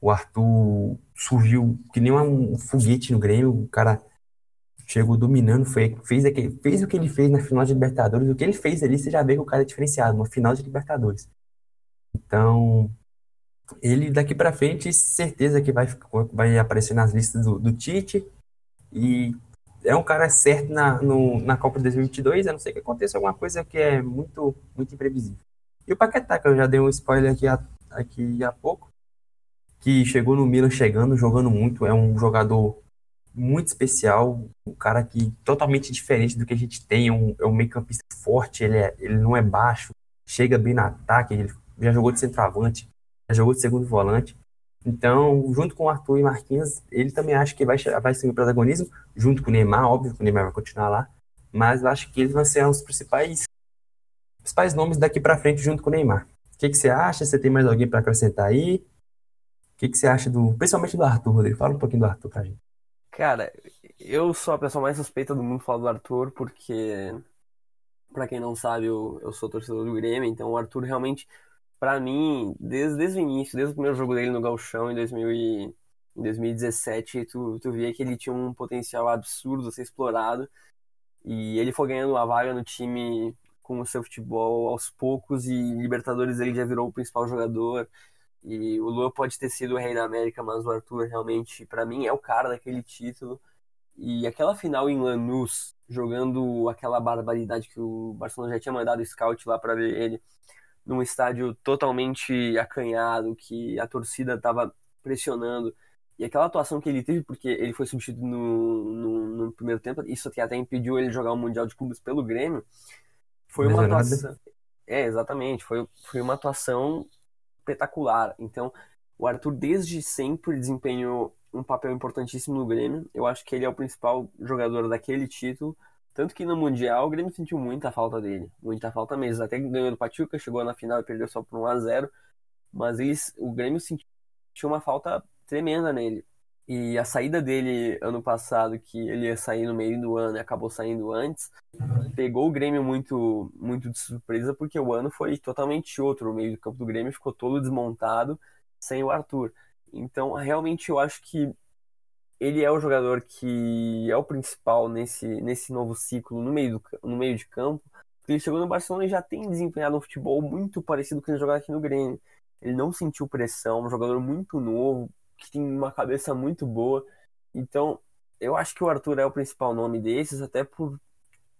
O Arthur surgiu que nem um foguete no Grêmio, o cara chegou dominando, foi, fez, aquele, fez o que ele fez na final de Libertadores, o que ele fez ali, você já vê que o cara é diferenciado, uma final de Libertadores. Então, ele daqui para frente, certeza que vai, vai aparecer nas listas do, do Tite, e é um cara certo na, no, na Copa de 2022, a não ser que aconteça alguma coisa que é muito, muito imprevisível. E o Paquetá, que eu já dei um spoiler aqui, aqui há pouco, que chegou no Milan chegando, jogando muito, é um jogador muito especial, um cara que totalmente diferente do que a gente tem, é um, é um meio campista forte, ele, é, ele não é baixo, chega bem no ataque, ele já jogou de centroavante, já jogou de segundo volante. Então, junto com o Arthur e Marquinhos, ele também acha que vai, vai assumir o protagonismo, junto com o Neymar, óbvio que o Neymar vai continuar lá, mas eu acho que eles vão ser os principais, principais nomes daqui para frente junto com o Neymar. O que, que você acha? Você tem mais alguém para acrescentar aí? O que, que você acha do. Principalmente do Arthur, Rodrigo? Fala um pouquinho do Arthur pra gente. Cara, eu sou a pessoa mais suspeita do mundo falar do Arthur, porque, para quem não sabe, eu, eu sou torcedor do Grêmio, então o Arthur realmente, para mim, desde, desde o início, desde o primeiro jogo dele no Galchão em, 2000 e, em 2017, tu, tu via que ele tinha um potencial absurdo a ser explorado, e ele foi ganhando uma vaga no time com o seu futebol aos poucos, e Libertadores ele já virou o principal jogador. E o Lua pode ter sido o rei da América, mas o Arthur realmente, para mim, é o cara daquele título. E aquela final em Lanús, jogando aquela barbaridade que o Barcelona já tinha mandado o scout lá para ver ele, num estádio totalmente acanhado, que a torcida estava pressionando. E aquela atuação que ele teve, porque ele foi substituído no, no, no primeiro tempo, isso até impediu ele jogar o Mundial de Clubes pelo Grêmio, foi uma atuação. É, exatamente. Foi, foi uma atuação espetacular. Então, o Arthur desde sempre desempenhou um papel importantíssimo no Grêmio. Eu acho que ele é o principal jogador daquele título. Tanto que no Mundial o Grêmio sentiu muita falta dele. Muita falta mesmo. Até que ganhou do Pachuca, chegou na final e perdeu só por 1 a 0 Mas eles, o Grêmio sentiu uma falta tremenda nele. E a saída dele ano passado, que ele ia sair no meio do ano e acabou saindo antes, pegou o Grêmio muito, muito de surpresa, porque o ano foi totalmente outro. O meio do campo do Grêmio ficou todo desmontado sem o Arthur. Então, realmente, eu acho que ele é o jogador que é o principal nesse, nesse novo ciclo no meio, do, no meio de campo. Ele chegou no Barcelona e já tem desempenhado um futebol muito parecido com ele jogar aqui no Grêmio. Ele não sentiu pressão, um jogador muito novo, que tem uma cabeça muito boa. Então, eu acho que o Arthur é o principal nome desses, até por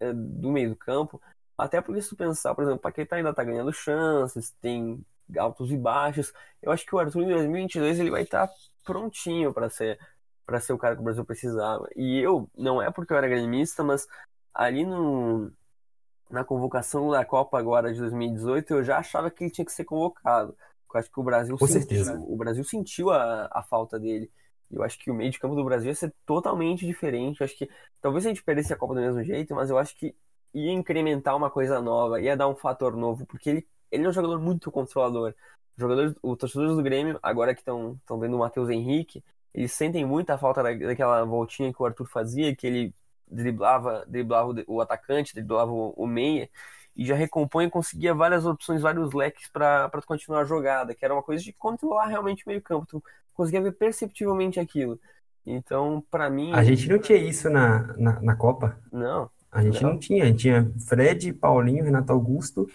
é, do meio do campo. Até porque se pensar, por exemplo, Paquetá ainda tá ganhando chances, tem altos e baixos. Eu acho que o Arthur em 2022 ele vai estar tá prontinho para ser para ser o cara que o Brasil precisava. E eu, não é porque eu era gremista, mas ali no na convocação da Copa agora de 2018, eu já achava que ele tinha que ser convocado Eu acho que o Brasil Com sentiu, certeza. o Brasil sentiu a, a falta dele. Eu acho que o meio de campo do Brasil ia ser totalmente diferente. Eu acho que talvez a gente perdesse a Copa do mesmo jeito, mas eu acho que ia incrementar uma coisa nova, ia dar um fator novo, porque ele, ele é um jogador muito controlador. Os jogadores, os torcedores do Grêmio, agora que estão vendo o Matheus Henrique, eles sentem muita falta da, daquela voltinha que o Arthur fazia, que ele driblava, driblava o, o atacante, driblava o, o meia, e já recompõe e conseguia várias opções, vários leques para continuar a jogada, que era uma coisa de controlar realmente o meio campo. Tu conseguia ver perceptivelmente aquilo. Então, para mim. A gente não tinha isso na, na, na Copa. Não. A gente Não. não tinha. A gente tinha Fred, Paulinho, Renato Augusto,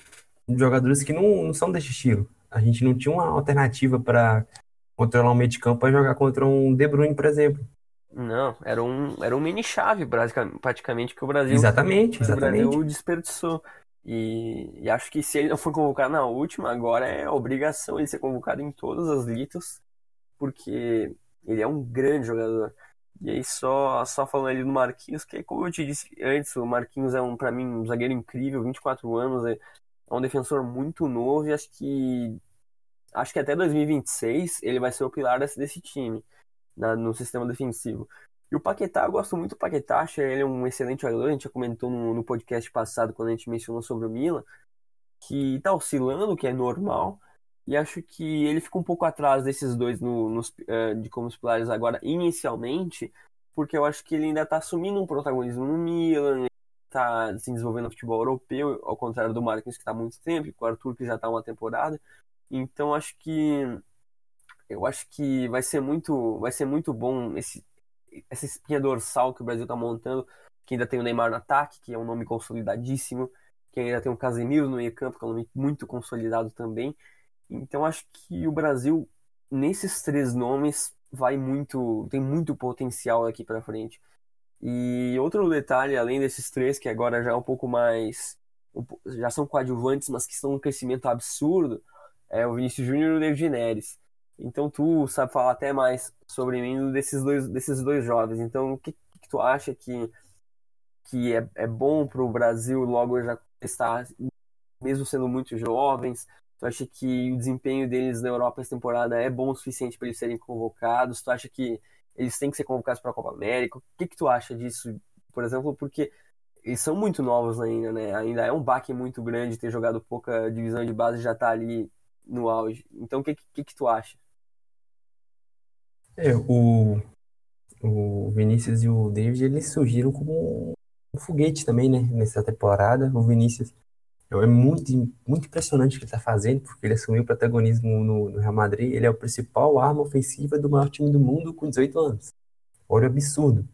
jogadores que não, não são desse estilo. A gente não tinha uma alternativa para controlar um meio de campo para jogar contra um De Bruyne, por exemplo. Não, era um, era um mini-chave, praticamente, que o Brasil, Exatamente, que o Brasil exatamente. desperdiçou. E, e acho que se ele não for convocado na última, agora é obrigação ele ser convocado em todas as litas, porque ele é um grande jogador. E aí, só, só falando ali do Marquinhos, que como eu te disse antes, o Marquinhos é um, para mim, um zagueiro incrível, 24 anos, é, é um defensor muito novo e acho que acho que até 2026 ele vai ser o pilar desse, desse time na- no sistema defensivo. E o Paquetá, eu gosto muito do Paquetá, acho ele um excelente jogador. A gente já comentou no, no podcast passado, quando a gente mencionou sobre o Milan, que tá oscilando, que é normal. E acho que ele fica um pouco atrás desses dois no, nos, eh, de como os pilares agora, inicialmente, porque eu acho que ele ainda tá assumindo um protagonismo no Milan, tá se desenvolvendo no futebol europeu, ao contrário do Marquinhos, que tá há muito tempo, com o Arthur, que já tá uma temporada. Então acho que eu acho que vai ser muito, vai ser muito bom esse, essa espinha dorsal que o Brasil está montando, que ainda tem o Neymar no ataque, que é um nome consolidadíssimo, que ainda tem o Casemiro no meio campo, que é um nome muito consolidado também. Então acho que o Brasil, nesses três nomes, vai muito, tem muito potencial aqui para frente. E outro detalhe, além desses três, que agora já é um pouco mais, um já são coadjuvantes, mas que estão num crescimento absurdo, é o Vinícius Júnior e o David Neres. Então tu sabe falar até mais sobre mim desses dois, desses dois jovens. Então o que, que tu acha que, que é, é bom para o Brasil logo já estar, mesmo sendo muito jovens? Tu acha que o desempenho deles na Europa essa temporada é bom o suficiente para eles serem convocados? Tu acha que eles têm que ser convocados para a Copa América? O que, que tu acha disso, por exemplo? Porque eles são muito novos ainda, né? Ainda é um baque muito grande ter jogado pouca divisão de base e já tá ali no auge. Então o que, que, que tu acha? É, o, o Vinícius e o David, eles surgiram como um foguete também, né? Nessa temporada. O Vinícius é muito, muito impressionante o que ele está fazendo, porque ele assumiu o protagonismo no, no Real Madrid. Ele é o principal arma ofensiva do maior time do mundo com 18 anos. Olha o absurdo.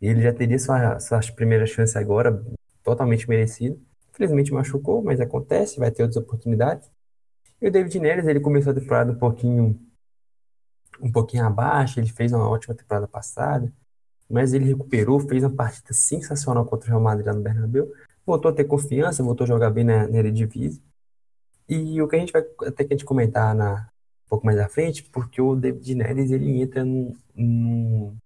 Ele já teria sua, sua primeira chance agora, totalmente merecido. Infelizmente machucou, mas acontece, vai ter outras oportunidades. E o David Neres, ele começou a temporada um pouquinho um pouquinho abaixo, ele fez uma ótima temporada passada, mas ele recuperou, fez uma partida sensacional contra o Real Madrid lá no Bernabéu, voltou a ter confiança, voltou a jogar bem na, na Eredivisie. E o que a gente vai até que a gente comentar na, um pouco mais à frente, porque o David Neres ele entra num, num,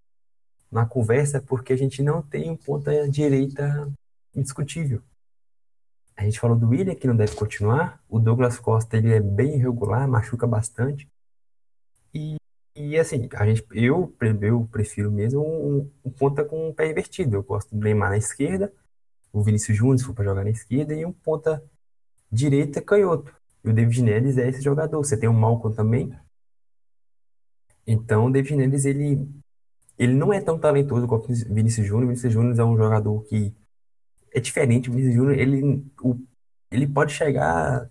na conversa porque a gente não tem um ponta direita indiscutível. A gente falou do William, que não deve continuar. O Douglas Costa, ele é bem irregular, machuca bastante. E, e assim, a gente, eu, eu prefiro mesmo um, um ponta com um pé invertido. Eu gosto do Neymar na esquerda, o Vinícius Júnior, se for para jogar na esquerda, e um ponta direita canhoto. E o David Neres é esse jogador. Você tem o Malcolm também. Então, o David Neres, ele, ele não é tão talentoso quanto o Vinícius Júnior. O Vinícius Júnior é um jogador que é diferente. O Vinícius Júnior, ele, o, ele pode chegar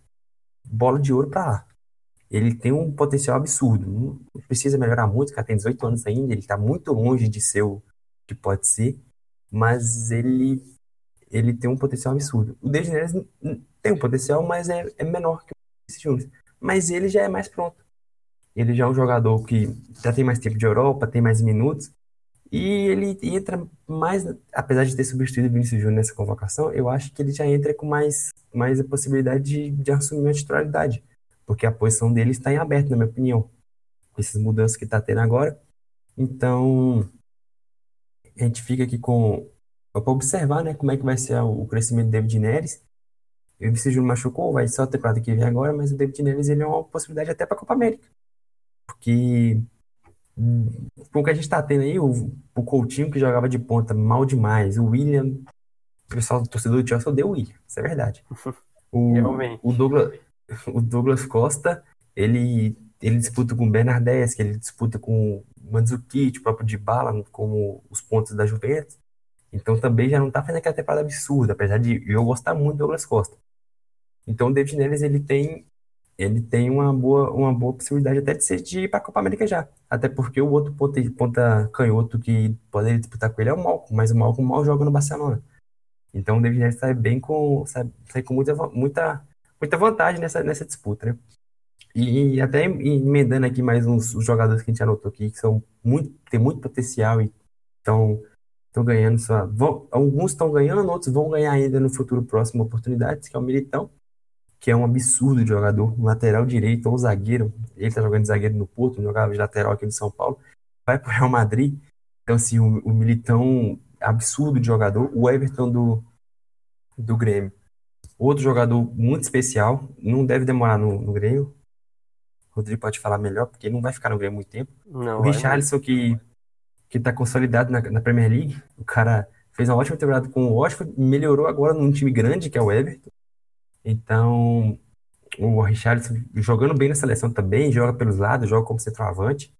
bola de ouro para lá. Ele tem um potencial absurdo. Não precisa melhorar muito, cara tem 18 anos ainda, ele está muito longe de ser o que pode ser, mas ele ele tem um potencial absurdo. O David Neres tem um potencial, mas é, é menor que o Júnior. Mas ele já é mais pronto. Ele já é um jogador que já tem mais tempo de Europa, tem mais minutos, e ele entra mais, apesar de ter substituído o Vinícius Júnior nessa convocação, eu acho que ele já entra com mais, mais a possibilidade de, de assumir a titularidade, porque a posição dele está em aberto, na minha opinião, com essas mudanças que está tendo agora. Então, a gente fica aqui com para observar né, como é que vai ser o crescimento do David Neres. O Vinícius Júnior machucou, vai só ter temporada que vem agora, mas o David Neres ele é uma possibilidade até para a Copa América. Porque com o que a gente está tendo aí, o, o Coutinho que jogava de ponta mal demais, o William, o pessoal do torcedor do Chelsea odeia o William, isso é verdade. O, o, Douglas, o Douglas Costa, ele, ele disputa com o Bernardeschi, ele disputa com o Mandzukic, o próprio Dybala, como os pontos da Juventus. Então também já não tá fazendo aquela temporada absurda, apesar de eu gostar muito do Douglas Costa. Então o David Neres, ele tem ele tem uma boa, uma boa possibilidade até de, ser, de ir para a Copa América já. Até porque o outro ponta, ponta canhoto que poderia disputar com ele é o Malcom, mas o Malcom mal joga no Barcelona. Então o David Neres sai bem com, sai, sai com muita, muita, muita vantagem nessa, nessa disputa, né? E, até emendando aqui mais uns, jogadores que a gente anotou aqui, que são muito, tem muito potencial e estão estão ganhando. Vão, alguns estão ganhando, outros vão ganhar ainda no futuro próximo oportunidades, que é o Militão que é um absurdo de jogador, um lateral direito ou zagueiro. Ele tá jogando de zagueiro no Porto, jogava de lateral aqui no São Paulo. Vai pro Real Madrid. Então, assim, o, o Militão, absurdo de jogador. O Everton do, do Grêmio. Outro jogador muito especial. Não deve demorar no, no Grêmio. O Rodrigo pode falar melhor, porque ele não vai ficar no Grêmio muito tempo. Não, o Richarlison, que, que tá consolidado na, na Premier League. O cara fez uma ótima temporada com o Watford, melhorou agora num time grande, que é o Everton. Então, o Richardson jogando bem na seleção também, joga pelos lados, joga como centroavante.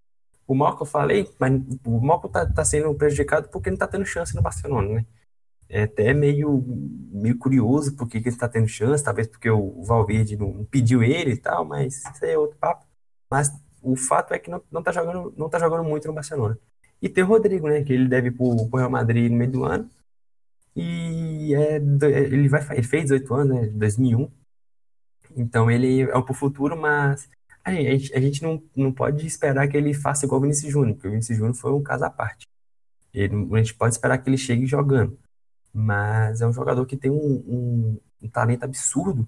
O Malcom eu falei, mas o Malcom tá, tá sendo prejudicado porque não tá tendo chance no Barcelona, né? É até meio, meio curioso porque ele está tendo chance, talvez porque o Valverde não pediu ele e tal, mas isso aí é outro papo. Mas o fato é que não, não, tá, jogando, não tá jogando muito no Barcelona. E tem o Rodrigo, né? Que ele deve ir pro, pro Real Madrid no meio do ano. E é, ele, vai, ele fez 18 anos, né? 2001. Então ele é pro futuro, mas a gente, a gente não, não pode esperar que ele faça igual o Vinícius Júnior, porque o Vinícius Júnior foi um caso à parte. Ele, a gente pode esperar que ele chegue jogando. Mas é um jogador que tem um, um, um talento absurdo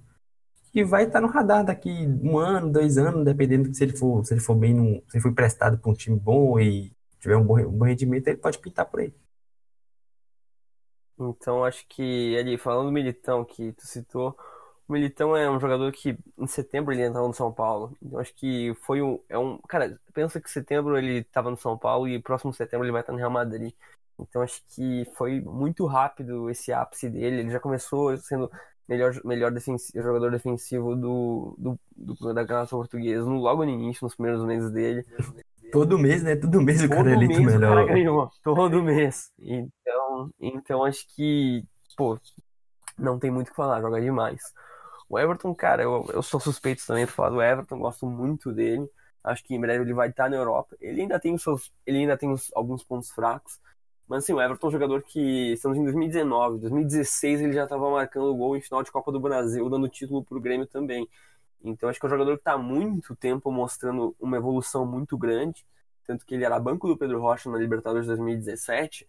que vai estar no radar daqui um ano, dois anos, dependendo se ele for, se ele for bem, num, se ele for emprestado para um time bom e tiver um bom, um bom rendimento, ele pode pintar por aí. Então acho que ali, falando do Militão que tu citou, o Militão é um jogador que em setembro ele entrou no São Paulo. Então acho que foi um. É um cara, pensa que setembro ele estava no São Paulo e próximo setembro ele vai estar no Real Madrid. Então acho que foi muito rápido esse ápice dele. Ele já começou sendo melhor, melhor defensivo, jogador defensivo do, do, do da Granada Portuguesa logo no início, nos primeiros meses dele. Todo mês, né? Todo mês o todo cara é eleito mês melhor. O cara ganhou, todo mês. Então, então acho que, pô, não tem muito o que falar, joga demais. O Everton, cara, eu, eu sou suspeito também de falar do Everton, gosto muito dele. Acho que em breve ele vai estar na Europa. Ele ainda tem os seus, ele ainda tem os, alguns pontos fracos. Mas assim, o Everton é um jogador que estamos em 2019, 2016 ele já estava marcando gol em final de Copa do Brasil, dando título para o Grêmio também. Então acho que é um jogador que está há muito tempo mostrando uma evolução muito grande, tanto que ele era banco do Pedro Rocha na Libertadores 2017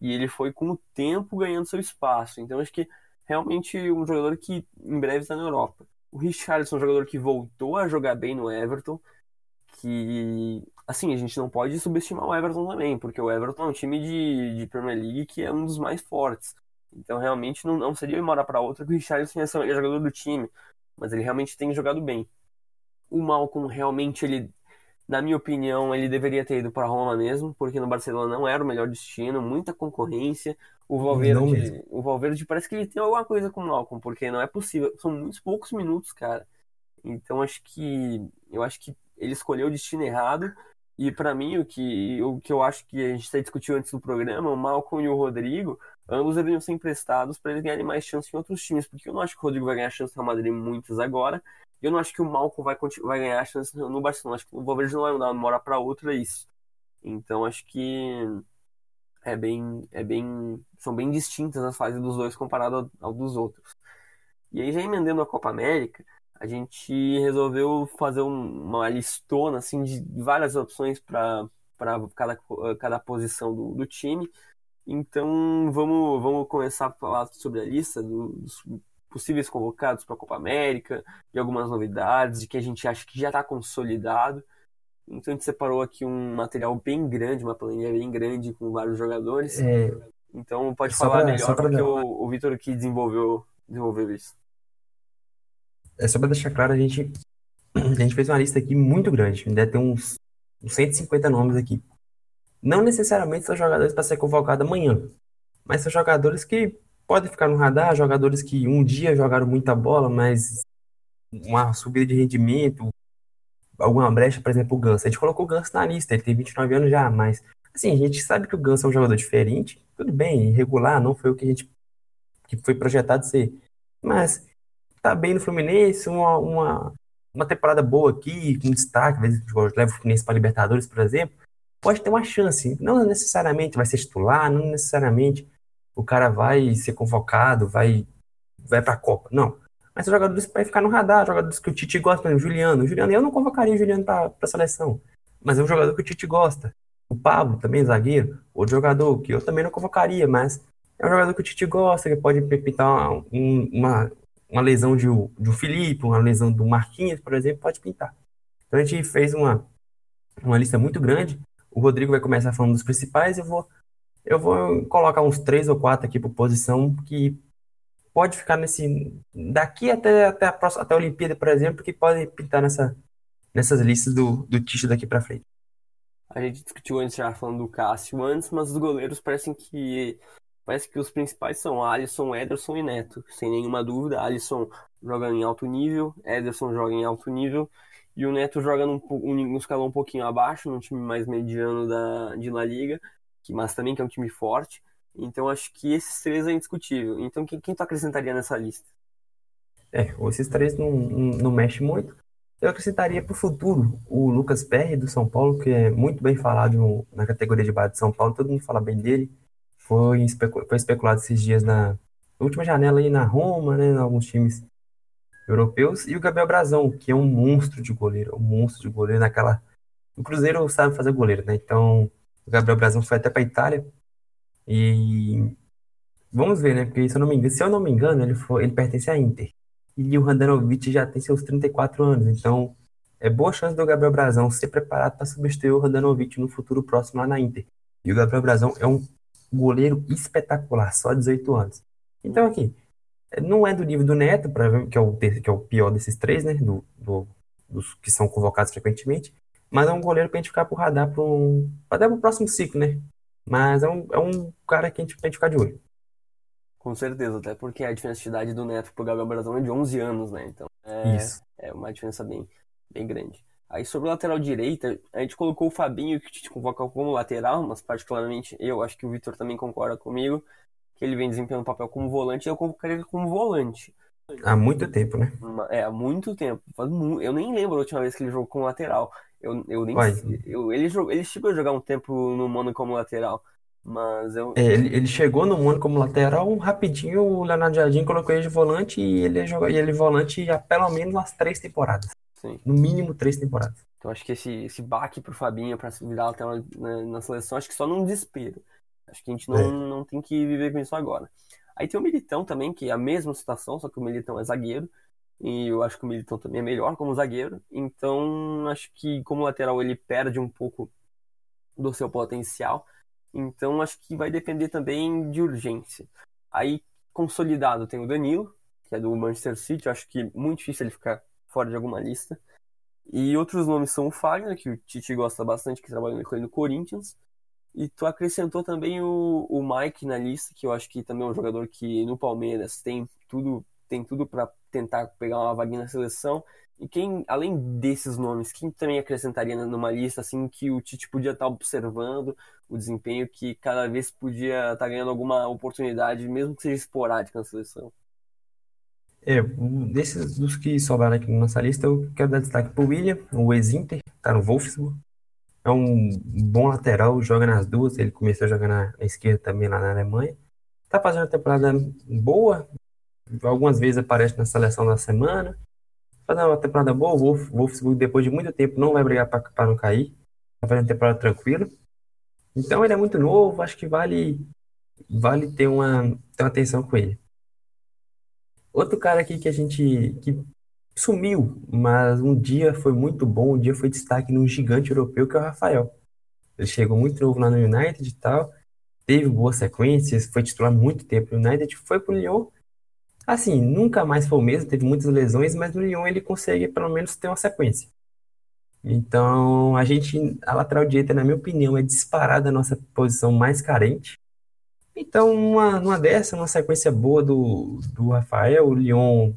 e ele foi com o tempo ganhando seu espaço. Então acho que realmente um jogador que em breve está na Europa. O Richarlison é um jogador que voltou a jogar bem no Everton, que assim, a gente não pode subestimar o Everton também, porque o Everton é um time de, de Premier League que é um dos mais fortes. Então realmente não, não seria uma hora para outra que o Richarlison ia ser o jogador do time mas ele realmente tem jogado bem. O Malcolm realmente ele na minha opinião, ele deveria ter ido para Roma mesmo, porque no Barcelona não era o melhor destino, muita concorrência. O Valverde, o Valverde parece que ele tem alguma coisa com o Malcolm, porque não é possível, são muitos poucos minutos, cara. Então acho que eu acho que ele escolheu o destino errado. E para mim o que o que eu acho que a gente discutiu antes do programa, o Malcolm e o Rodrigo, ambos deveriam ser emprestados para eles ganharem mais chance em outros times, porque eu não acho que o Rodrigo vai ganhar chance no Real Madrid muitas agora, eu não acho que o Malcolm vai, vai ganhar chance no Barcelona, acho que o Valverde não vai mudar uma hora para outra isso. Então acho que é bem, é bem, são bem distintas as fases dos dois comparado ao, ao dos outros. E aí já emendando a Copa América, a gente resolveu fazer um, uma listona assim de várias opções para cada, cada posição do, do time então vamos, vamos começar a falar sobre a lista dos possíveis convocados para a Copa América e algumas novidades de que a gente acha que já está consolidado. Então a gente separou aqui um material bem grande, uma planilha bem grande com vários jogadores. É... Então pode falar pra, melhor porque o, o Vitor aqui desenvolveu, desenvolveu isso. É só para deixar claro, a gente, a gente fez uma lista aqui muito grande. Deve ter uns, uns 150 nomes aqui. Não necessariamente são jogadores para ser convocado amanhã, mas são jogadores que podem ficar no radar, jogadores que um dia jogaram muita bola, mas uma subida de rendimento, alguma brecha, por exemplo, o Ganso. A gente colocou o Ganso na lista, ele tem 29 anos já, mas assim, a gente sabe que o Ganso é um jogador diferente, tudo bem, irregular, não foi o que a gente que foi projetado ser. Mas tá bem no Fluminense, uma, uma, uma temporada boa aqui, com destaque, às vezes leva o Fluminense para Libertadores, por exemplo, pode ter uma chance. Não necessariamente vai ser titular, não necessariamente o cara vai ser convocado, vai, vai para a Copa. Não. Mas são jogadores vai ficar no radar, jogadores que o Tite gosta, por exemplo, Juliano. O Juliano, eu não convocaria o Juliano para a seleção, mas é um jogador que o Tite gosta. O Pablo, também zagueiro, outro jogador que eu também não convocaria, mas é um jogador que o Tite gosta, que pode pintar uma, uma, uma lesão de, de Felipe, uma lesão do Marquinhos, por exemplo, pode pintar. Então a gente fez uma, uma lista muito grande. O Rodrigo vai começar falando dos principais, eu vou eu vou colocar uns três ou quatro aqui por posição que pode ficar nesse. Daqui até, até, a, próxima, até a Olimpíada, por exemplo, que pode pintar nessa, nessas listas do, do Tite daqui para frente. A gente discutiu antes já falando do Cássio antes, mas os goleiros parecem que. Parece que os principais são Alisson, Ederson e Neto. Sem nenhuma dúvida, Alisson joga em alto nível, Ederson joga em alto nível e o Neto joga num, um, escalão um pouquinho abaixo, num time mais mediano da, de La Liga, que, mas também que é um time forte. Então acho que esses três é indiscutível. Então quem, quem tu acrescentaria nessa lista? É, esses três não, não, mexe muito. Eu acrescentaria para o futuro o Lucas Perry do São Paulo, que é muito bem falado na categoria de base de São Paulo, todo mundo fala bem dele. Foi, especu foi especulado esses dias na última janela aí na Roma, né, em alguns times europeus. E o Gabriel Brazão, que é um monstro de goleiro, um monstro de goleiro naquela. O Cruzeiro sabe fazer goleiro, né? Então, o Gabriel Brazão foi até para Itália e vamos ver, né? Porque se eu não me engano, se eu não me engano, ele, foi, ele pertence à Inter. E o Randanovic já tem seus 34 anos, então é boa chance do Gabriel Brazão ser preparado para substituir o Randanovic no futuro próximo lá na Inter. E o Gabriel Brazão é um goleiro espetacular, só 18 anos. Então aqui, não é do nível do Neto, que, é o, que é o pior desses três, né? Do, do, dos que são convocados frequentemente. Mas é um goleiro pra gente ficar pro radar pro, até pro próximo ciclo, né? Mas é um, é um cara que a gente, pra gente ficar de olho. Com certeza, até porque a diferença de idade do Neto pro Gabriel Brazão é de 11 anos, né? Então é, Isso. é uma diferença bem, bem grande. Aí sobre o lateral direita, a gente colocou o Fabinho, que te convoca como lateral, mas particularmente eu, acho que o Vitor também concorda comigo, que ele vem desempenhando um papel como volante, e eu convocaria ele como volante. Há muito tempo, né? É, há muito tempo. Eu nem lembro a última vez que ele jogou como lateral. Eu, eu nem eu, ele, ele chegou a jogar um tempo no Mano como lateral. Mas eu. É, ele, ele chegou no Mano como lateral, rapidinho o Leonardo Jardim colocou ele de volante e ele jogou e ele volante há pelo menos umas três temporadas. Sim. No mínimo três temporadas. Então acho que esse, esse baque pro Fabinho pra virar lateral na, na seleção, acho que só num desespero. Acho que a gente não, é. não tem que viver com isso agora. Aí tem o Militão também, que é a mesma situação, só que o Militão é zagueiro. E eu acho que o Militão também é melhor como zagueiro. Então, acho que como lateral ele perde um pouco do seu potencial. Então, acho que vai depender também de urgência. Aí, consolidado, tem o Danilo, que é do Manchester City. Eu acho que é muito difícil ele ficar fora de alguma lista. E outros nomes são o Fagner, que o Tite gosta bastante, que trabalha com ele no Corinthians. E tu acrescentou também o, o Mike na lista, que eu acho que também é um jogador que no Palmeiras tem tudo tem tudo para tentar pegar uma vaguinha na seleção. E quem, além desses nomes, quem também acrescentaria numa lista assim que o Tite podia estar tá observando o desempenho, que cada vez podia estar tá ganhando alguma oportunidade, mesmo que seja esporádica na seleção? É, desses dos que sobraram aqui na nossa lista, eu quero dar destaque para o William, o ex-Inter, tá no Wolfsburg. É um bom lateral, joga nas duas, ele começou a jogar na, na esquerda também lá na Alemanha. Tá fazendo uma temporada boa, algumas vezes aparece na seleção da semana. Fazer uma temporada boa, o Wolf, Wolfsburg depois de muito tempo não vai brigar para não cair. Vai fazer uma temporada tranquila. Então ele é muito novo, acho que vale vale ter uma, ter uma atenção com ele. Outro cara aqui que a gente que sumiu, mas um dia foi muito bom, um dia foi destaque num gigante europeu que é o Rafael. Ele chegou muito novo lá no United e tal, teve boas sequências, foi titular muito tempo no United, foi pro Lyon Assim, nunca mais foi o mesmo, teve muitas lesões, mas no Lyon ele consegue pelo menos ter uma sequência. Então, a gente, a lateral direita, na minha opinião, é disparada a nossa posição mais carente. Então, uma, numa dessa, uma sequência boa do, do Rafael, o Lyon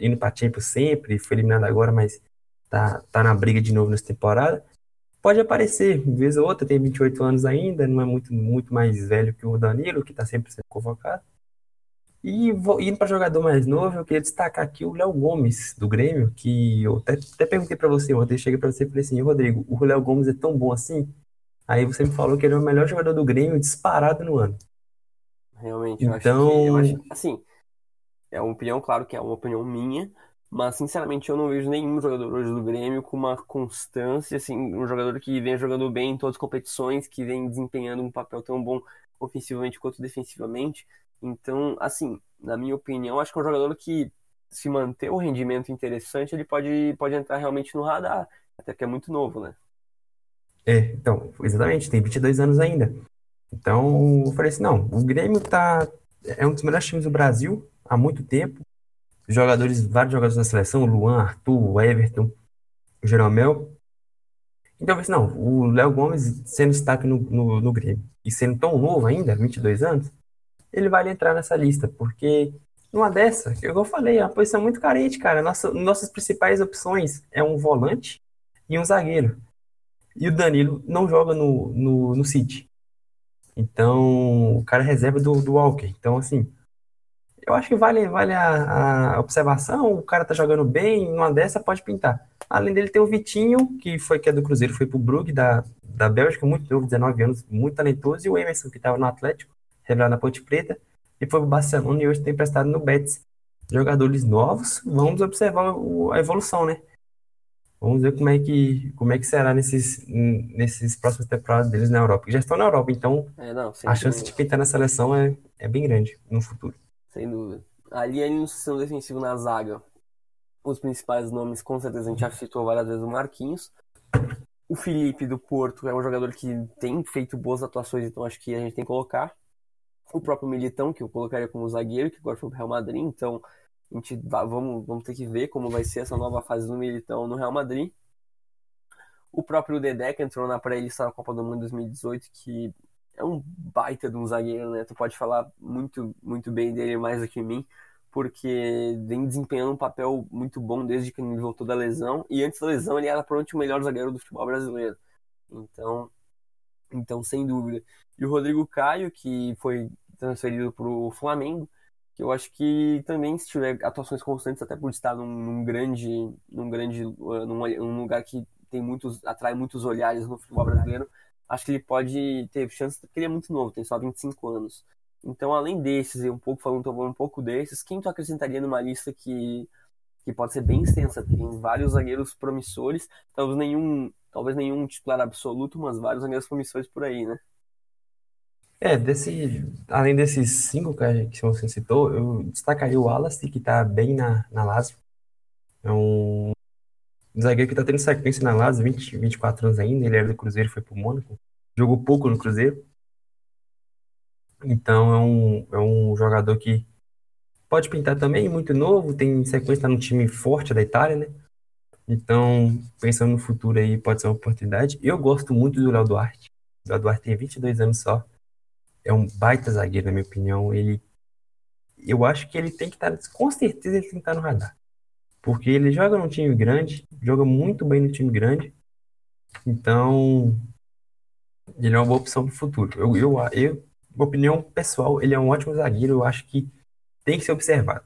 indo para Champions sempre, foi eliminado agora, mas tá, tá na briga de novo nessa temporada. Pode aparecer, vez ou outra, tem 28 anos ainda, não é muito, muito mais velho que o Danilo, que está sempre sendo convocado. E indo para jogador mais novo, eu queria destacar aqui o Léo Gomes, do Grêmio, que eu até, até perguntei para você ontem, cheguei para você e falei assim, Rodrigo, o Léo Gomes é tão bom assim? Aí você me falou que ele é o melhor jogador do Grêmio disparado no ano. Realmente, eu então... acho que, eu acho, assim, é uma opinião, claro que é uma opinião minha, mas sinceramente eu não vejo nenhum jogador hoje do Grêmio com uma constância, assim, um jogador que vem jogando bem em todas as competições, que vem desempenhando um papel tão bom ofensivamente quanto defensivamente. Então, assim, na minha opinião, acho que é um jogador que, se manter o rendimento interessante, ele pode, pode entrar realmente no radar, até que é muito novo, né? É, então, exatamente, tem 22 anos ainda. Então, eu falei assim, não, o Grêmio tá, é um dos melhores times do Brasil há muito tempo. Jogadores, vários jogadores da seleção, Luan, Arthur, Everton, Jeromel. Então, eu falei assim, não, o Léo Gomes sendo destaque no, no, no Grêmio e sendo tão novo ainda, 22 anos, ele vai entrar nessa lista, porque numa dessa, eu falei, é uma posição muito carente, cara. Nossa, nossas principais opções é um volante e um zagueiro. E o Danilo não joga no, no, no City. Então, o cara é reserva do, do Walker. Então, assim, eu acho que vale, vale a, a, observação. O cara tá jogando bem, numa dessa pode pintar. Além dele, tem o Vitinho, que foi que é do Cruzeiro, foi pro Brugge, da, da Bélgica, muito novo, 19 anos, muito talentoso. E o Emerson, que tava no Atlético revelado na Ponte Preta, e foi para o Barcelona e hoje tem prestado no Betis. Jogadores novos, vamos observar a evolução, né? Vamos ver como é que, como é que será nesses, nesses próximos temporadas deles na Europa. Já estão na Europa, então é, não, a chance dúvida. de pintar na seleção é, é bem grande no futuro. Sem dúvida. Ali, no sistema defensivo na zaga, os principais nomes, com certeza, a gente já citou várias vezes o Marquinhos. O Felipe do Porto é um jogador que tem feito boas atuações, então acho que a gente tem que colocar o próprio Militão, que eu colocaria como zagueiro, que agora foi pro Real Madrid, então a gente vamos, vamos ter que ver como vai ser essa nova fase do Militão no Real Madrid. O próprio Dedé, que entrou na pré-lista da Copa do Mundo 2018, que é um baita de um zagueiro, né? Tu pode falar muito, muito bem dele mais do que mim, porque vem desempenhando um papel muito bom desde que ele voltou da lesão, e antes da lesão ele era pronto o melhor zagueiro do futebol brasileiro. Então, então, sem dúvida. E o Rodrigo Caio, que foi transferido para o Flamengo, que eu acho que também, se tiver atuações constantes, até por estar num, num grande, num grande, uh, num, num, lugar que tem muitos, atrai muitos olhares no futebol brasileiro, acho que ele pode ter chance, porque ele é muito novo, tem só 25 anos. Então, além desses, e um pouco falando um pouco desses, quem tu acrescentaria numa lista que, que pode ser bem extensa? Tem vários zagueiros promissores, talvez nenhum talvez nenhum titular absoluto, mas vários zagueiros promissores por aí, né? É, desse, além desses cinco que você citou, eu destacaria o Wallace, que tá bem na, na Lazio. É um zagueiro que tá tendo sequência na Lazio, 20, 24 anos ainda, ele era do Cruzeiro, foi pro Mônaco. Jogou pouco no Cruzeiro. Então é um, é um jogador que pode pintar também, muito novo, tem sequência, tá num time forte da Itália, né? Então, pensando no futuro aí, pode ser uma oportunidade. Eu gosto muito do Léo Duarte. O Léo Duarte tem 22 anos só. É um baita zagueiro, na minha opinião. Ele, eu acho que ele tem que estar, com certeza, ele tem que estar no radar. Porque ele joga num time grande, joga muito bem no time grande. Então, ele é uma boa opção para o futuro. Eu, eu, eu, opinião pessoal, ele é um ótimo zagueiro. Eu acho que tem que ser observado.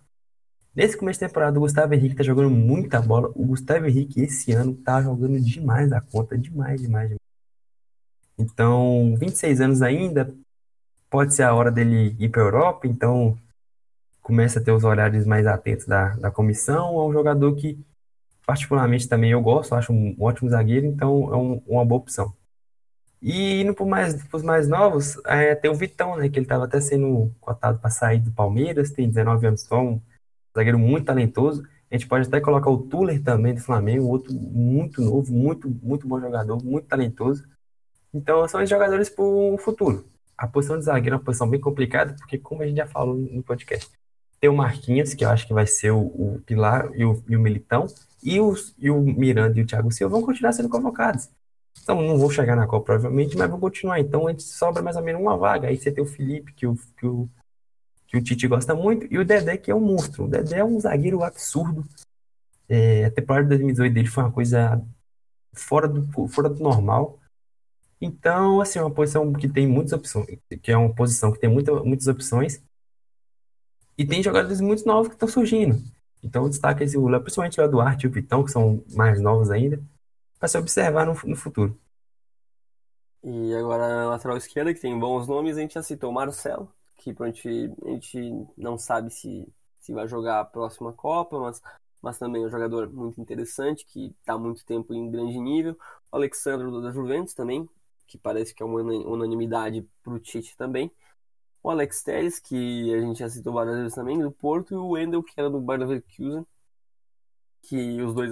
Nesse começo de temporada, o Gustavo Henrique tá jogando muita bola. O Gustavo Henrique, esse ano, tá jogando demais da conta. Demais, demais, demais. Então, 26 anos ainda, pode ser a hora dele ir para Europa. Então, começa a ter os olhares mais atentos da, da comissão. É um jogador que, particularmente, também eu gosto. Acho um ótimo zagueiro. Então, é um, uma boa opção. E indo para mais, os mais novos, é, tem o Vitão, né? Que ele estava até sendo cotado para sair do Palmeiras. Tem 19 anos só, um zagueiro muito talentoso. A gente pode até colocar o Tuller também do Flamengo, outro muito novo, muito, muito bom jogador, muito talentoso. Então, são os jogadores para o futuro. A posição de zagueiro é uma posição bem complicada, porque, como a gente já falou no podcast, Tem o Marquinhos, que eu acho que vai ser o, o pilar, e o, e o Militão, e, os, e o Miranda e o Thiago Silva vão continuar sendo convocados. Então, não vou chegar na Copa, provavelmente, mas vou continuar. Então, a gente sobra mais ou menos uma vaga. Aí você tem o Felipe, que o, que o, que o Tite gosta muito, e o Dedé, que é um monstro. O Dedé é um zagueiro absurdo. É, a temporada de 2018 dele foi uma coisa fora do, fora do normal. Então, assim, é uma posição que tem muitas opções, que é uma posição que tem muita, muitas opções. E tem jogadores muito novos que estão surgindo. Então, destaca esse, principalmente o Eduardo e o Vitão, que são mais novos ainda para se observar no, no, futuro. E agora na lateral esquerda, que tem bons nomes, a gente já citou o Marcelo, que a gente, a gente não sabe se, se vai jogar a próxima Copa, mas, mas também é um jogador muito interessante, que está muito tempo em grande nível. O Alexandre da Juventus também, que parece que é uma unanimidade para o Tite também. O Alex Telles, que a gente já citou várias vezes também, do Porto, e o Wendel, que era do Bayer Leverkusen, que os dois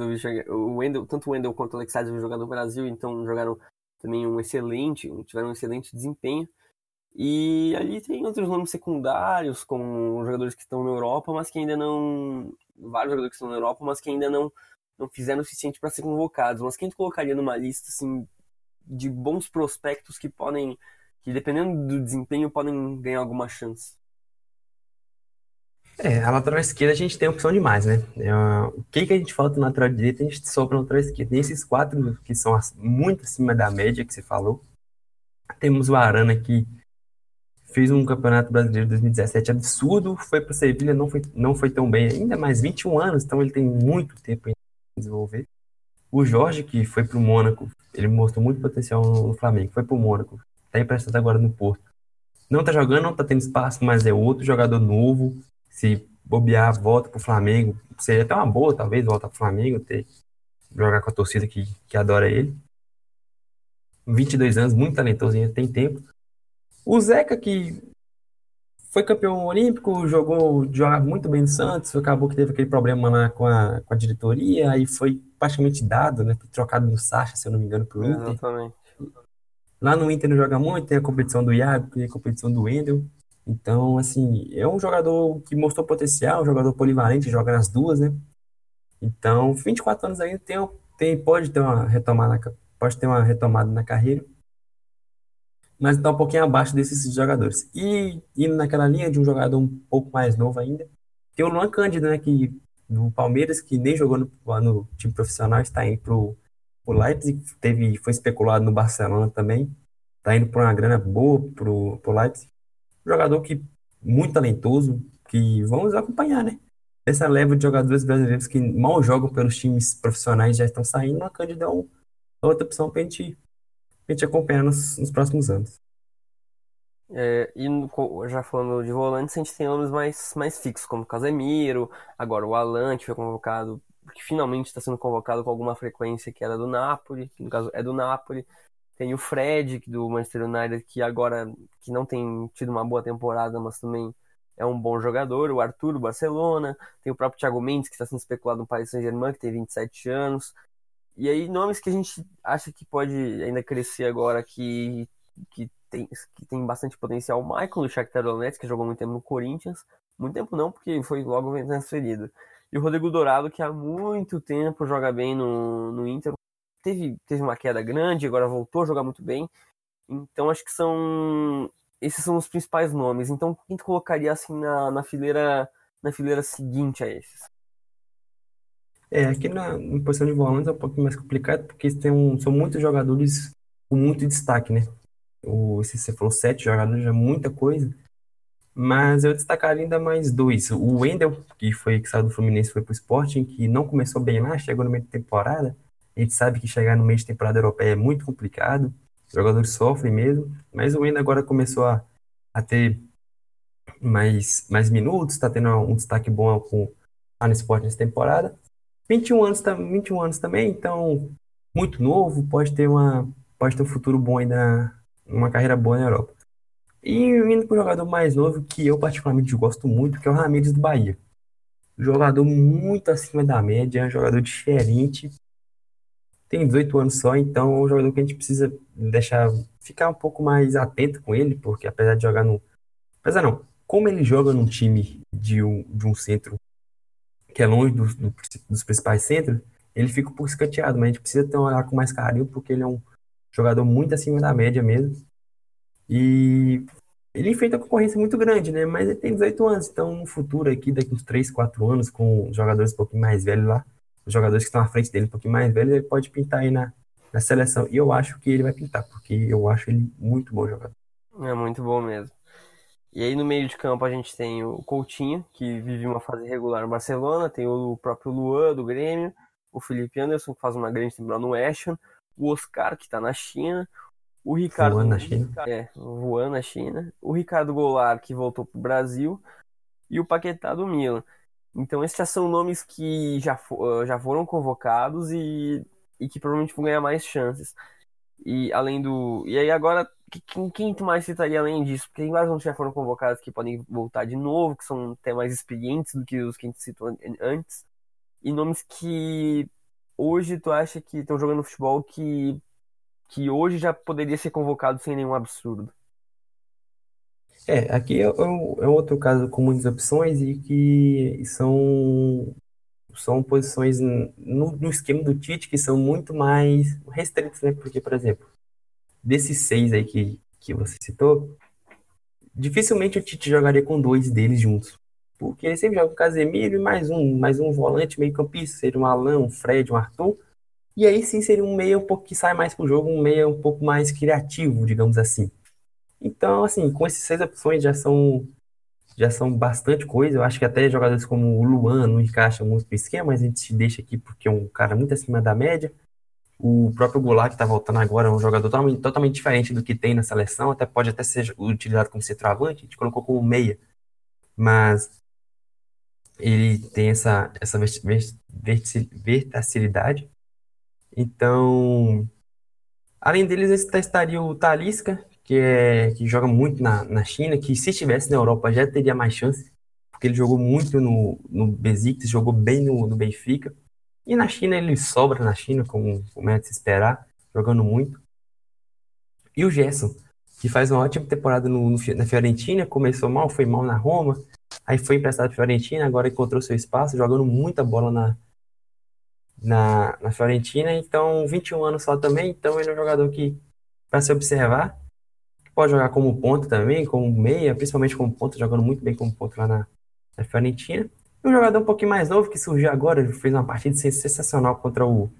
o Wendell, tanto o Wendell quanto o Alex Sales jogaram no Brasil, então jogaram também um excelente, tiveram um excelente desempenho. E ali tem outros nomes secundários, como jogadores que estão na Europa, mas que ainda não. Vários jogadores que estão na Europa, mas que ainda não, não fizeram o suficiente para ser convocados. Mas quem tu colocaria numa lista assim, de bons prospectos que podem, que dependendo do desempenho, podem ganhar alguma chance? É, a lateral esquerda a gente tem opção demais, né? É, o que, que a gente falta na lateral direita, a gente sobra na lateral esquerda. Tem esses quatro que são muito acima da média que você falou. Temos o Arana que fez um campeonato brasileiro de 2017 absurdo, foi para Sevilha, não foi, não foi tão bem ainda, mas 21 anos, então ele tem muito tempo em desenvolver. O Jorge, que foi para o Mônaco, ele mostrou muito potencial no Flamengo, foi para o Mônaco, está emprestado agora no Porto. Não está jogando, não está tendo espaço, mas é outro jogador novo, se bobear, volta pro Flamengo. Seria até uma boa, talvez, voltar pro Flamengo, ter, jogar com a torcida que, que adora ele. 22 anos, muito talentoso, ainda tem tempo. O Zeca, que foi campeão olímpico, jogou, jogava muito bem no Santos, acabou que teve aquele problema lá com a, com a diretoria, aí foi praticamente dado, né? Trocado no Sacha, se eu não me engano, pro Inter. Exatamente. Lá no Inter não joga muito, tem a competição do Iago, tem a competição do Wendel. Então, assim, é um jogador que mostrou potencial, um jogador polivalente, joga nas duas, né? Então, 24 anos ainda tem, tem, pode ter uma retomada, pode ter uma retomada na carreira, mas está um pouquinho abaixo desses jogadores. E indo naquela linha de um jogador um pouco mais novo ainda, tem o Luan Cândido, né, que do Palmeiras, que nem jogou no, no time profissional, está indo pro, o Leipzig, teve, foi especulado no Barcelona também, está indo por uma grana boa pro, pro Leipzig jogador que muito talentoso, que vamos acompanhar, né? Essa leva de jogadores brasileiros que mal jogam pelos times profissionais já estão saindo, a Cândida é outra opção para a gente, gente acompanhar nos, nos próximos anos. É, e já falando de volantes, a gente tem nomes mais, mais fixos, como Casemiro, agora o Alan, que foi convocado, que finalmente está sendo convocado com alguma frequência, que era do Napoli, que no caso é do Napoli. Tem o Fred do Manchester United, que agora que não tem tido uma boa temporada, mas também é um bom jogador. O Arthur do Barcelona. Tem o próprio Thiago Mendes, que está sendo especulado no Paris Saint-Germain, que tem 27 anos. E aí, nomes que a gente acha que pode ainda crescer agora, que, que, tem, que tem bastante potencial. O Michael do Shakhtar Donetsk, que jogou muito tempo no Corinthians. Muito tempo não, porque foi logo transferido. E o Rodrigo Dourado, que há muito tempo joga bem no, no Inter, teve, teve uma queda grande, agora voltou a jogar muito bem. Então acho que são. Esses são os principais nomes. Então quem tu colocaria assim na, na fileira na fileira seguinte a esses? É, aqui na, na posição de volantes é um pouco mais complicado, porque tem um, são muitos jogadores com muito destaque, né? O, se você falou sete jogadores, já é muita coisa. Mas eu destacaria ainda mais dois. O Wendel, que foi que saiu do Fluminense foi pro Sporting, que não começou bem lá, chegou no meio da temporada. A gente sabe que chegar no meio de temporada europeia é muito complicado, os jogadores sofrem mesmo, mas o Wendel agora começou a, a ter mais, mais minutos, está tendo um destaque bom com, lá no esporte nessa temporada. 21 anos, 21 anos também, então muito novo, pode ter, uma, pode ter um futuro bom ainda, uma carreira boa na Europa. E indo para o jogador mais novo, que eu particularmente gosto muito, que é o Ramires do Bahia. Jogador muito acima da média, um jogador diferente, tem 18 anos só, então é um jogador que a gente precisa deixar ficar um pouco mais atento com ele, porque apesar de jogar no. Apesar não, como ele joga num time de um, de um centro que é longe do, do, dos principais centros, ele fica um pouco escanteado, mas a gente precisa ter um olhar com mais carinho, porque ele é um jogador muito acima da média mesmo. E ele enfrenta uma concorrência muito grande, né? Mas ele tem 18 anos, então no futuro aqui, daqui uns 3, 4 anos, com jogadores um pouquinho mais velhos lá, os jogadores que estão à frente dele um pouquinho mais velhos, ele pode pintar aí na, na seleção. E eu acho que ele vai pintar, porque eu acho ele muito bom jogador. É muito bom mesmo. E aí no meio de campo a gente tem o Coutinho, que vive uma fase regular no Barcelona, tem o próprio Luan do Grêmio, o Felipe Anderson, que faz uma grande temporada no Ham, o Oscar, que está na China, o Ricardo. Voando na China. É, voando na China. O Ricardo Goulart, que voltou para o Brasil, e o Paquetá do Milan. Então, esses já são nomes que já, for, já foram convocados e, e que provavelmente vão ganhar mais chances. E além do. E aí agora quem, quem tu mais citaria além disso? Porque tem vários que já foram convocados que podem voltar de novo, que são até mais experientes do que os que a gente citou antes. E nomes que hoje tu acha que estão jogando futebol que, que hoje já poderia ser convocado sem nenhum absurdo. É, aqui é, é, é outro caso com muitas opções e que são, são posições no, no esquema do Tite que são muito mais restritas, né? Porque, por exemplo, desses seis aí que, que você citou, dificilmente o Tite jogaria com dois deles juntos. Porque ele sempre joga com o Casemiro e mais um, mais um volante meio campista, seria um Alan, um Fred, um Arthur. E aí sim seria um meia um pouco que sai mais pro jogo, um meia um pouco mais criativo, digamos assim. Então, assim, com essas seis opções já são já são bastante coisa. Eu acho que até jogadores como o Luan não encaixam muito no esquema, mas a gente deixa aqui porque é um cara muito acima da média. O próprio Goulart, que está voltando agora, é um jogador totalmente, totalmente, diferente do que tem na seleção, até pode até ser utilizado como centroavante, a gente colocou como meia, mas ele tem essa, essa versatilidade. Então, além deles, estaria o Talisca, que, é, que joga muito na, na China, que se estivesse na Europa já teria mais chance, porque ele jogou muito no, no Besiktas, jogou bem no, no Benfica. E na China ele sobra na China, como, como é de se esperar, jogando muito. E o Gerson, que faz uma ótima temporada no, no, na Fiorentina, começou mal, foi mal na Roma, aí foi emprestado para Fiorentina, agora encontrou seu espaço, jogando muita bola na, na, na Fiorentina, então 21 anos só também, então ele é um jogador que, para se observar, pode jogar como ponto também, como meia, principalmente como ponto, jogando muito bem como ponto lá na, na Fiorentina. E um jogador um pouquinho mais novo que surgiu agora, fez uma partida sensacional contra o.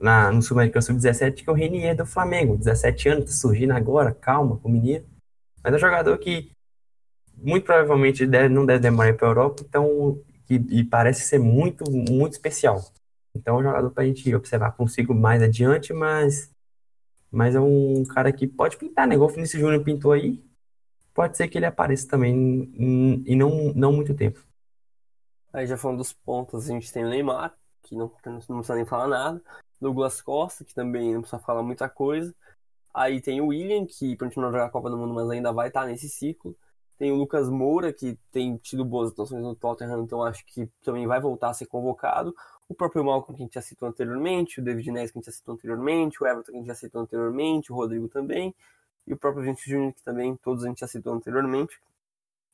Na, no Sul-Americano Sub-17, que é o Renier do Flamengo. 17 anos, tá surgindo agora, calma, o menino. Mas é um jogador que muito provavelmente deve, não deve demorar para a Europa, então, e, e, parece ser muito, muito especial. Então é um jogador para a gente observar consigo mais adiante, mas, mas é um cara que pode pintar, né? Igual o Vinícius Júnior pintou aí, pode ser que ele apareça também em, em não, não muito tempo. Aí já falando dos pontos, a gente tem o Neymar, que não, não precisa nem falar nada. Douglas Costa, que também não precisa falar muita coisa. Aí tem o William, que continua a jogar a Copa do Mundo, mas ainda vai estar nesse ciclo. Tem o Lucas Moura, que tem tido boas atuações no Tottenham, então acho que também vai voltar a ser convocado. O próprio Malcolm, que a gente já citou anteriormente, o David Neres, que a gente já citou anteriormente, o Everton, que a gente já citou anteriormente, o Rodrigo também, e o próprio Vinícius Júnior, que também todos a gente já citou anteriormente.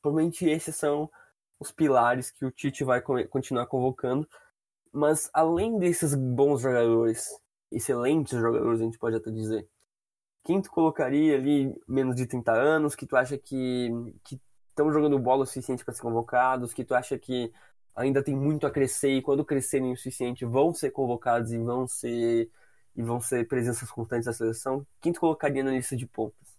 Provavelmente esses são os pilares que o Tite vai continuar convocando. Mas além desses bons jogadores, excelentes jogadores, a gente pode até dizer, quem tu colocaria ali menos de 30 anos, que tu acha que estão jogando bola o suficiente para ser convocados, que tu acha que ainda tem muito a crescer e quando crescerem o suficiente vão ser convocados e vão ser e vão ser presenças constantes da seleção, quem tu colocaria na lista de pontos?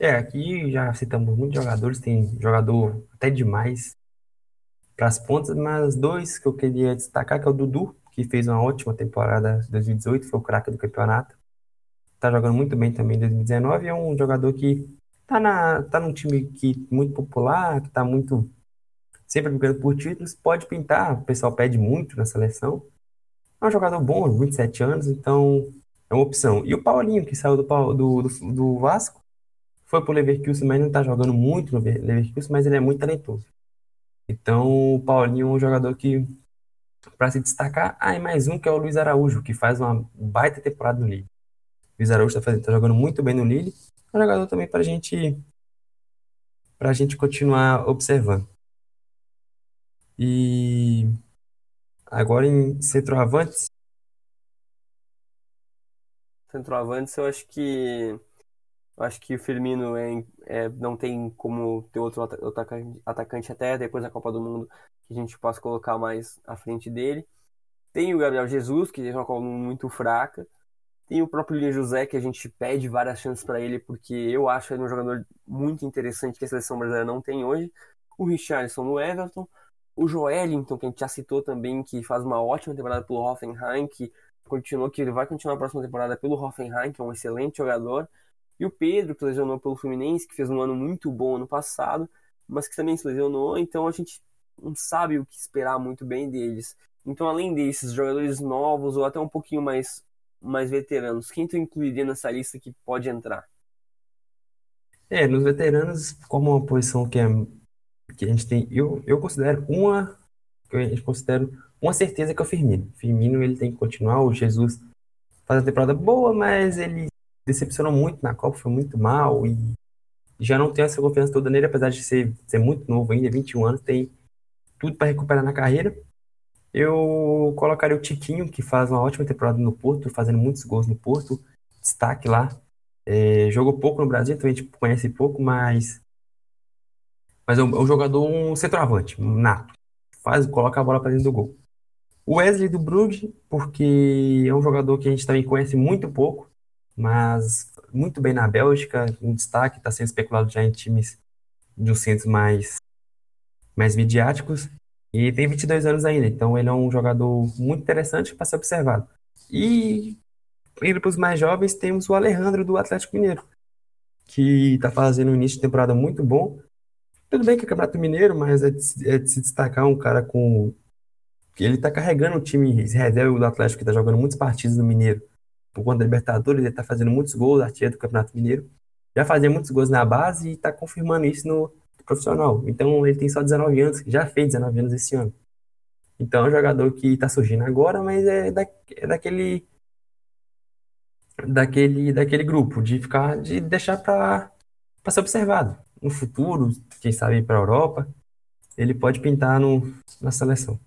É, aqui já citamos muitos jogadores, tem jogador até demais para as pontas, mas dois que eu queria destacar, que é o Dudu, que fez uma ótima temporada 2018, foi o craque do campeonato. Tá jogando muito bem também em 2019, é um jogador que tá, na, tá num time que muito popular, que tá muito sempre brigando por títulos, pode pintar, o pessoal pede muito na seleção. É um jogador bom, 27 anos, então é uma opção. E o Paulinho, que saiu do, do, do, do Vasco, foi pro Leverkusen, mas não tá jogando muito no Leverkusen, mas ele é muito talentoso. Então, o Paulinho é um jogador que, para se destacar, ah, e mais um que é o Luiz Araújo, que faz uma baita temporada no Lille. Luiz Araújo tá, fazendo, tá jogando muito bem no Lille. É um jogador também pra gente para a gente continuar observando. E agora em centroavantes. Centroavantes, eu acho que eu acho que o Firmino é, é, não tem como ter outro atacante, atacante até depois da Copa do Mundo que a gente possa colocar mais à frente dele. Tem o Gabriel Jesus, que é uma Copa muito fraca. Tem o próprio William José, que a gente pede várias chances para ele, porque eu acho ele um jogador muito interessante que a seleção brasileira não tem hoje. O Richarlison no Everton. O Joelinton, que a gente já citou também, que faz uma ótima temporada pelo Hoffenheim, que continuou, que ele vai continuar a próxima temporada pelo Hoffenheim, que é um excelente jogador. E o Pedro, que lesionou pelo Fluminense, que fez um ano muito bom ano passado, mas que também se lesionou, então a gente não sabe o que esperar muito bem deles. Então, além desses jogadores novos ou até um pouquinho mais, mais veteranos, quem tu incluiria nessa lista que pode entrar? É, nos veteranos, como uma posição que, é, que a gente tem, eu, eu considero uma, gente considero uma certeza que é o Firmino. Firmino ele tem que continuar, o Jesus faz a temporada boa, mas ele decepcionou muito na Copa, foi muito mal e já não tem essa confiança toda nele, apesar de ser, ser muito novo ainda, 21 anos, tem tudo para recuperar na carreira. Eu colocaria o Tiquinho, que faz uma ótima temporada no Porto, fazendo muitos gols no Porto, destaque lá. É, jogou pouco no Brasil, a gente conhece pouco, mas mas é um, é um jogador, um centroavante, nato. Faz, coloca a bola para dentro do gol. O Wesley do Bruges, porque é um jogador que a gente também conhece muito pouco, mas muito bem na Bélgica, um destaque, está sendo especulado já em times de uns centros mais, mais midiáticos, e tem 22 anos ainda, então ele é um jogador muito interessante para ser observado. E indo para os mais jovens, temos o Alejandro do Atlético Mineiro, que está fazendo um início de temporada muito bom. Tudo bem que é Campeonato Mineiro, mas é de, é de se destacar um cara com. Ele está carregando o time reserva do Atlético, que está jogando muitas partidas no Mineiro por conta da Libertadores, ele está fazendo muitos gols, artilheiro do Campeonato Mineiro. Já fazia muitos gols na base e está confirmando isso no profissional. Então ele tem só 19 anos, já fez 19 anos esse ano. Então é um jogador que está surgindo agora, mas é, da, é daquele daquele daquele grupo de ficar de deixar para ser observado no futuro, quem sabe para a Europa, ele pode pintar no, na seleção.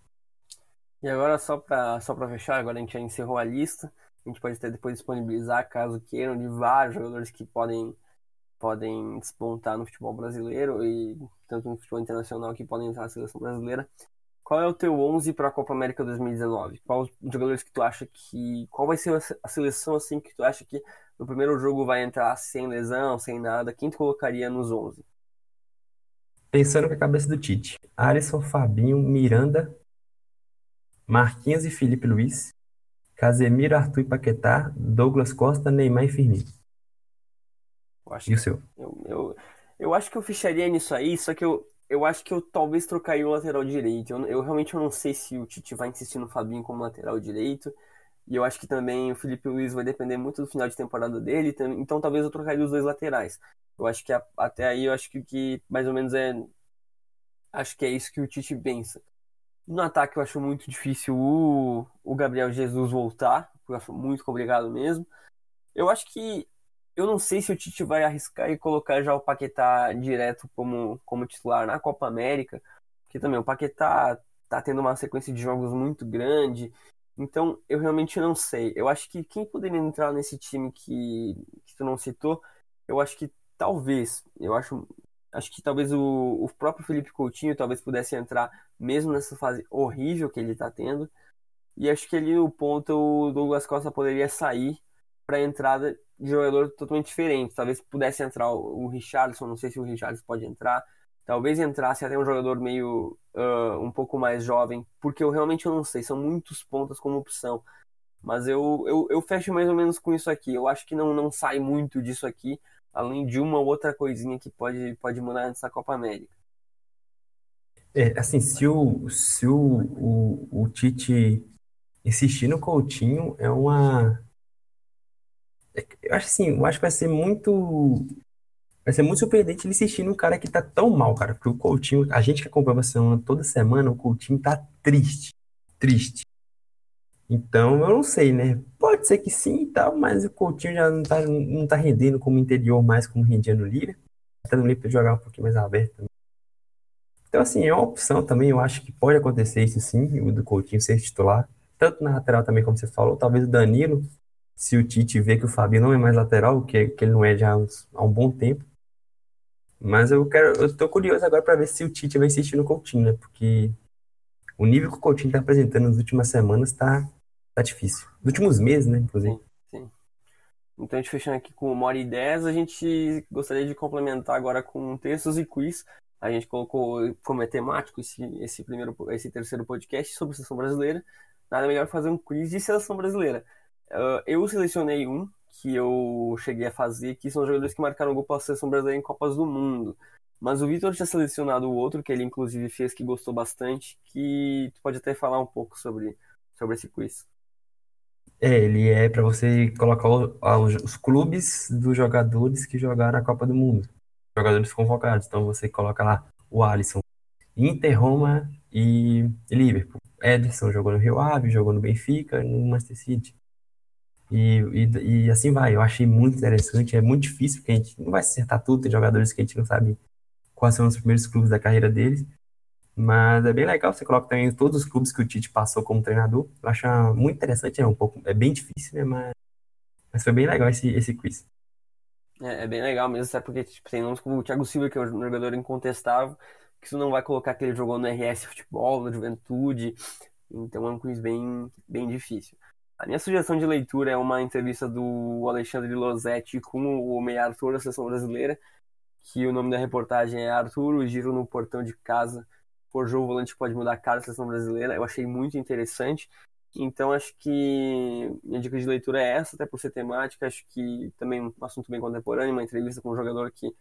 E agora só para só para fechar, agora a gente já encerrou a lista. A gente pode até depois disponibilizar, caso queiram, de vários jogadores que podem, podem despontar no futebol brasileiro e tanto no futebol internacional que podem entrar na seleção brasileira. Qual é o teu 11 para a Copa América 2019? Qual jogadores que tu acha que. Qual vai ser a seleção assim que tu acha que no primeiro jogo vai entrar sem lesão, sem nada? Quem tu colocaria nos 11? Pensando com a cabeça do Tite: Alisson, Fabinho, Miranda, Marquinhos e Felipe Luiz, Casemiro, Arthur e Paquetá, Douglas Costa, Neymar e Firmino. e o seu? Eu, eu, eu acho que eu fecharia nisso aí, só que eu, eu acho que eu talvez trocaria o lateral direito. Eu, eu realmente eu não sei se o Tite vai insistir no Fabinho como lateral direito. E eu acho que também o Felipe Luiz vai depender muito do final de temporada dele. Então talvez eu trocaria os dois laterais. Eu acho que até aí eu acho que, que mais ou menos é. Acho que é isso que o Tite pensa. No ataque eu acho muito difícil o, o Gabriel Jesus voltar, eu acho muito complicado mesmo. Eu acho que eu não sei se o Tite vai arriscar e colocar já o Paquetá direto como, como titular na Copa América, porque também o Paquetá tá tendo uma sequência de jogos muito grande. Então, eu realmente não sei. Eu acho que quem poderia entrar nesse time que, que tu não citou, eu acho que talvez, eu acho Acho que talvez o, o próprio Felipe Coutinho talvez pudesse entrar mesmo nessa fase horrível que ele está tendo. E acho que ali no ponto o Douglas Costa poderia sair para a entrada de jogador totalmente diferente. Talvez pudesse entrar o, o Richardson, não sei se o Richardson pode entrar. Talvez entrasse até um jogador meio uh, um pouco mais jovem, porque eu realmente não sei, são muitos pontos como opção. Mas eu, eu, eu fecho mais ou menos com isso aqui. Eu acho que não, não sai muito disso aqui além de uma outra coisinha que pode, pode mudar nessa Copa América. É, assim, se o, se o, o, o Tite insistir no Coutinho, é uma. É, eu acho assim, eu acho que vai ser muito. Vai ser muito surpreendente ele insistir num cara que tá tão mal, cara. Porque o Coutinho, a gente que acompanha o Barcelona toda semana, o Coutinho tá triste. Triste. Então, eu não sei, né? Pode ser que sim e tal, mas o Coutinho já não tá, não tá rendendo como interior mais como rendia no Lille. adaptando ali para jogar um pouquinho mais aberto. Então, assim, é uma opção também. Eu acho que pode acontecer isso sim, o do Coutinho ser titular. Tanto na lateral também, como você falou. Talvez o Danilo, se o Tite vê que o Fabinho não é mais lateral, que, que ele não é já há, uns, há um bom tempo. Mas eu quero, eu tô curioso agora para ver se o Tite vai insistir no Coutinho, né? Porque o nível que o Coutinho está apresentando nas últimas semanas está tá difícil. Nos últimos meses, né, inclusive. Sim, sim. Então, a gente fechando aqui com uma hora e dez, a gente gostaria de complementar agora com textos e quiz. A gente colocou como é temático esse, esse, primeiro, esse terceiro podcast sobre seleção brasileira. Nada melhor que fazer um quiz de seleção brasileira. Uh, eu selecionei um que eu cheguei a fazer, que são jogadores que marcaram gol pela seleção brasileira em Copas do Mundo. Mas o Vitor tinha selecionado o outro, que ele inclusive fez, que gostou bastante, que tu pode até falar um pouco sobre, sobre esse quiz. É, ele é para você colocar os, os clubes dos jogadores que jogaram a Copa do Mundo. Jogadores convocados. Então você coloca lá o Alisson, Inter, Roma e Liverpool. Ederson jogou no Rio Ave, jogou no Benfica, no Manchester City. E, e, e, assim vai. Eu achei muito interessante. É muito difícil, porque a gente não vai acertar tudo. Tem jogadores que a gente não sabe quais são os primeiros clubes da carreira deles. Mas é bem legal, você coloca também todos os clubes que o Tite passou como treinador. Eu acho muito interessante, é um pouco, é bem difícil, né? Mas, mas foi bem legal esse, esse quiz. É, é bem legal mesmo, sabe? Porque tipo, tem nomes como o Thiago Silva, que é um jogador incontestável, que você não vai colocar que ele jogou no RS Futebol, na Juventude. Então é um quiz bem, bem difícil. A minha sugestão de leitura é uma entrevista do Alexandre Losetti com o Meia Arthur da Seleção Brasileira, que o nome da reportagem é Arthur, o giro no portão de casa, forjou o volante que pode mudar a cara da seleção brasileira. Eu achei muito interessante. Então acho que minha dica de leitura é essa, até por ser temática. Acho que também um assunto bem contemporâneo, uma entrevista com um jogador que,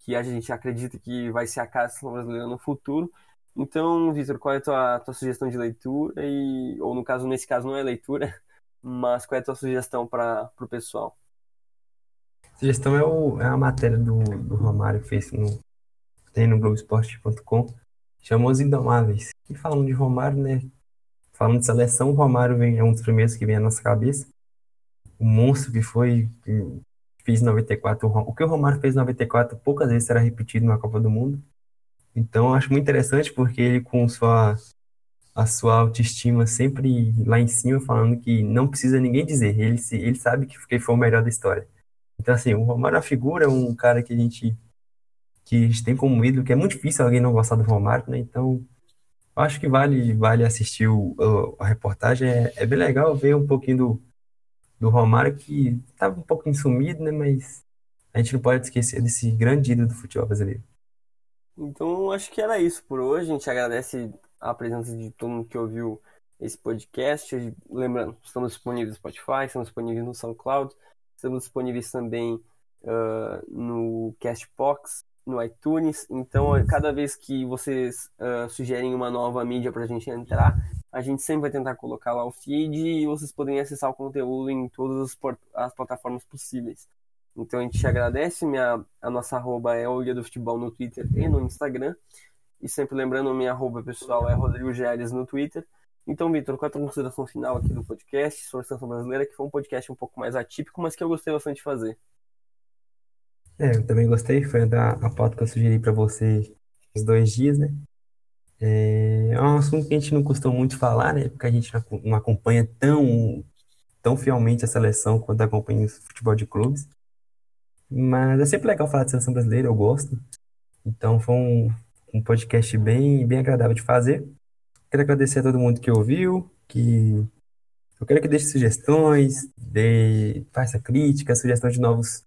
que a gente acredita que vai ser a cara da seleção brasileira no futuro. Então, Vitor, qual é a tua, tua sugestão de leitura? E, ou no caso, nesse caso não é leitura, mas qual é a tua sugestão para o pessoal? Sugestão é, o, é a matéria do, do Romário que fez no, tem no Globoesporte.com, chamou Os Indomáveis. E falando de Romário, né? Falando de seleção, o Romário vem, é um dos primeiros que vem à nossa cabeça. O monstro que foi, que fez em 94. O que o Romário fez em 94 poucas vezes será repetido na Copa do Mundo. Então, eu acho muito interessante porque ele, com sua, a sua autoestima sempre lá em cima, falando que não precisa ninguém dizer, ele, ele sabe que foi o melhor da história. Então, assim, o Romário é uma figura, um cara que a gente que gente tem como ídolo, que é muito difícil alguém não gostar do Romário, né? Então, acho que vale, vale assistir o, a, a reportagem. É, é, bem legal ver um pouquinho do, do Romário, que estava um pouco sumido, né? Mas a gente não pode esquecer desse grande ídolo do futebol brasileiro. Então, acho que era isso por hoje. A gente agradece a presença de todo mundo que ouviu esse podcast. Lembrando, estamos disponíveis no Spotify, estamos disponíveis no SoundCloud. Estamos disponíveis também uh, no Castbox, no iTunes. Então, cada vez que vocês uh, sugerem uma nova mídia para a gente entrar, a gente sempre vai tentar colocar lá o feed e vocês podem acessar o conteúdo em todas as, as plataformas possíveis. Então, a gente te agradece. Minha, a nossa arroba é o Guia do Futebol no Twitter e no Instagram. E sempre lembrando, minha arroba pessoal é Rodrigo Geres no Twitter. Então, Vitor, qual é a tua consideração final aqui do podcast sobre a seleção brasileira, que foi um podcast um pouco mais atípico, mas que eu gostei bastante de fazer. É, eu também gostei, foi a, a pauta que eu sugeri para você os dois dias, né? É, é um assunto que a gente não costuma muito falar, né? Porque a gente não acompanha tão, tão fielmente a seleção quanto acompanha o futebol de clubes. Mas é sempre legal falar de seleção brasileira, eu gosto. Então foi um, um podcast bem, bem agradável de fazer. Quero agradecer a todo mundo que ouviu, que eu quero que deixe sugestões, dê, faça críticas, sugestões de novos,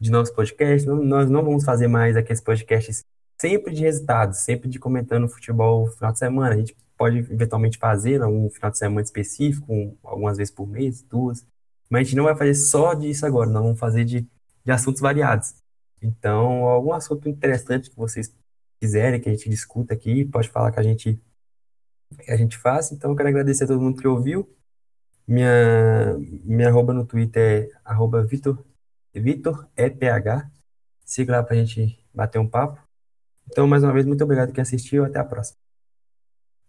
de novos podcasts. nós não vamos fazer mais aqueles podcasts sempre de resultados, sempre de comentando futebol no final de semana. A gente pode eventualmente fazer algum final de semana específico, algumas vezes por mês, duas. Mas a gente não vai fazer só disso agora, nós vamos fazer de, de assuntos variados. Então, algum assunto interessante que vocês quiserem que a gente discuta aqui, pode falar que a gente que a gente faz. Então, eu quero agradecer a todo mundo que ouviu. Minha, minha arroba no Twitter é arroba Vitor, Vitor EPH. Siga lá pra gente bater um papo. Então, mais uma vez, muito obrigado quem assistiu. Até a próxima.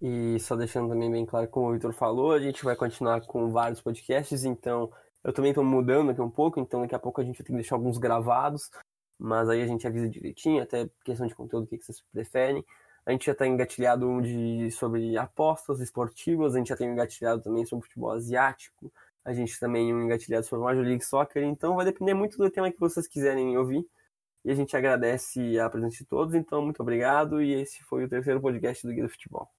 E só deixando também bem claro, como o Vitor falou, a gente vai continuar com vários podcasts, então eu também estou mudando aqui um pouco, então daqui a pouco a gente ter que deixar alguns gravados, mas aí a gente avisa direitinho, até questão de conteúdo, o que vocês preferem. A gente já está engatilhado de, sobre apostas esportivas, a gente já tem engatilhado também sobre futebol asiático, a gente também um engatilhado sobre Major League Soccer, então vai depender muito do tema que vocês quiserem ouvir. E a gente agradece a presença de todos, então muito obrigado. E esse foi o terceiro podcast do Guia do Futebol.